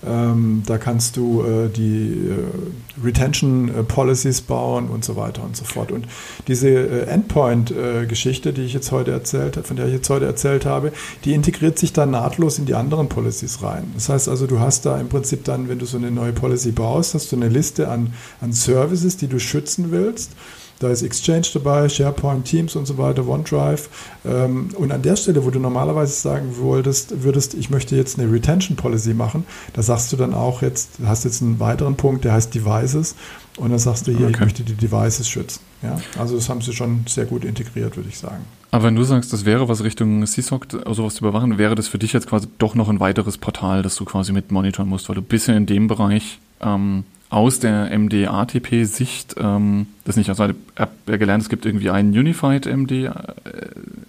ähm, da kannst du äh, die äh, Retention äh, Policies bauen und so weiter und so fort. Und diese Endpoint-Geschichte, die ich jetzt heute erzählt von der ich jetzt heute erzählt habe, die integriert sich dann nahtlos in die anderen Policies rein. Das heißt also, du hast da im Prinzip dann, wenn du so eine neue Policy baust, hast du eine Liste an, an Services, die du schützen willst. Da ist Exchange dabei, SharePoint, Teams und so weiter, OneDrive. Ähm, und an der Stelle, wo du normalerweise sagen wolltest, würdest, ich möchte jetzt eine Retention Policy machen, da sagst du dann auch jetzt, hast jetzt einen weiteren Punkt, der heißt Devices. Und dann sagst du hier, okay. ich möchte die Devices schützen. Ja, also das haben sie schon sehr gut integriert, würde ich sagen. Aber wenn du sagst, das wäre was Richtung CSOC, sowas zu überwachen, wäre das für dich jetzt quasi doch noch ein weiteres Portal, das du quasi mit monitoren musst, weil du bisher in dem Bereich ähm, aus der MD-ATP-Sicht, ähm, das nicht, also ich habe gelernt, es gibt irgendwie ein Unified MD, äh,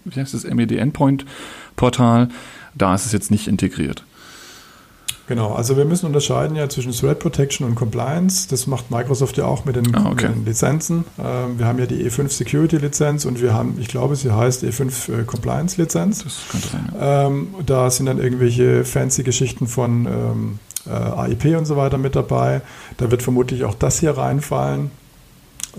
wie heißt das, MED-Endpoint-Portal, da ist es jetzt nicht integriert. Genau, also wir müssen unterscheiden ja zwischen Threat Protection und Compliance. Das macht Microsoft ja auch mit den, ah, okay. mit den Lizenzen. Ähm, wir haben ja die E5 Security Lizenz und wir haben, ich glaube, sie heißt E5 äh, Compliance Lizenz. Das könnte sein. Ja. Ähm, da sind dann irgendwelche fancy Geschichten von ähm, äh, AIP und so weiter mit dabei. Da wird vermutlich auch das hier reinfallen.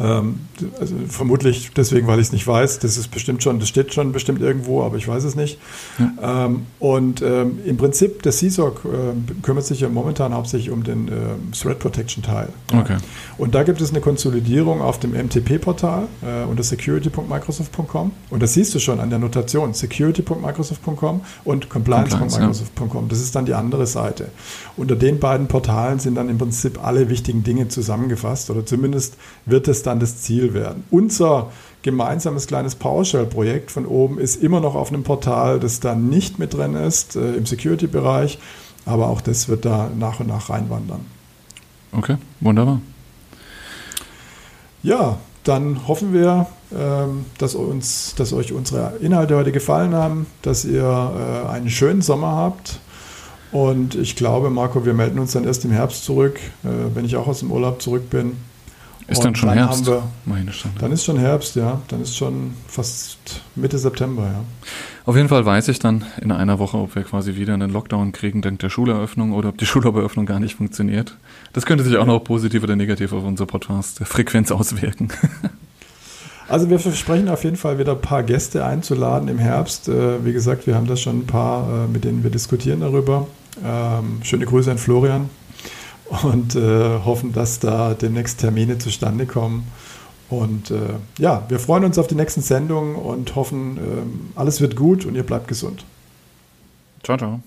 Ähm, also vermutlich deswegen, weil ich es nicht weiß. Das ist bestimmt schon, das steht schon bestimmt irgendwo, aber ich weiß es nicht. Ja. Ähm, und ähm, im Prinzip, der CSOC äh, kümmert sich ja momentan hauptsächlich um den äh, Threat Protection Teil. Ja. Okay. Und da gibt es eine Konsolidierung auf dem MTP-Portal äh, unter security.microsoft.com. Und das siehst du schon an der Notation: security.microsoft.com und compliance.microsoft.com. Compliance, ja. Das ist dann die andere Seite. Unter den beiden Portalen sind dann im Prinzip alle wichtigen Dinge zusammengefasst oder zumindest wird es dann das Ziel werden. Unser gemeinsames kleines PowerShell-Projekt von oben ist immer noch auf einem Portal, das da nicht mit drin ist, äh, im Security-Bereich, aber auch das wird da nach und nach reinwandern. Okay, wunderbar. Ja, dann hoffen wir, ähm, dass, uns, dass euch unsere Inhalte heute gefallen haben, dass ihr äh, einen schönen Sommer habt. Und ich glaube, Marco, wir melden uns dann erst im Herbst zurück, äh, wenn ich auch aus dem Urlaub zurück bin. Ist dann schon dann Herbst? Wir. Dann ist schon Herbst, ja. Dann ist schon fast Mitte September, ja. Auf jeden Fall weiß ich dann in einer Woche, ob wir quasi wieder einen Lockdown kriegen dank der Schuleröffnung oder ob die (laughs) Schuleröffnung gar nicht funktioniert. Das könnte sich auch noch positiv oder negativ auf unsere Podcast-Frequenz auswirken. (laughs) Also wir versprechen auf jeden Fall wieder ein paar Gäste einzuladen im Herbst. Äh, wie gesagt, wir haben da schon ein paar, äh, mit denen wir diskutieren darüber. Ähm, schöne Grüße an Florian, und äh, hoffen, dass da demnächst Termine zustande kommen. Und äh, ja, wir freuen uns auf die nächsten Sendungen und hoffen, äh, alles wird gut und ihr bleibt gesund. Ciao, ciao.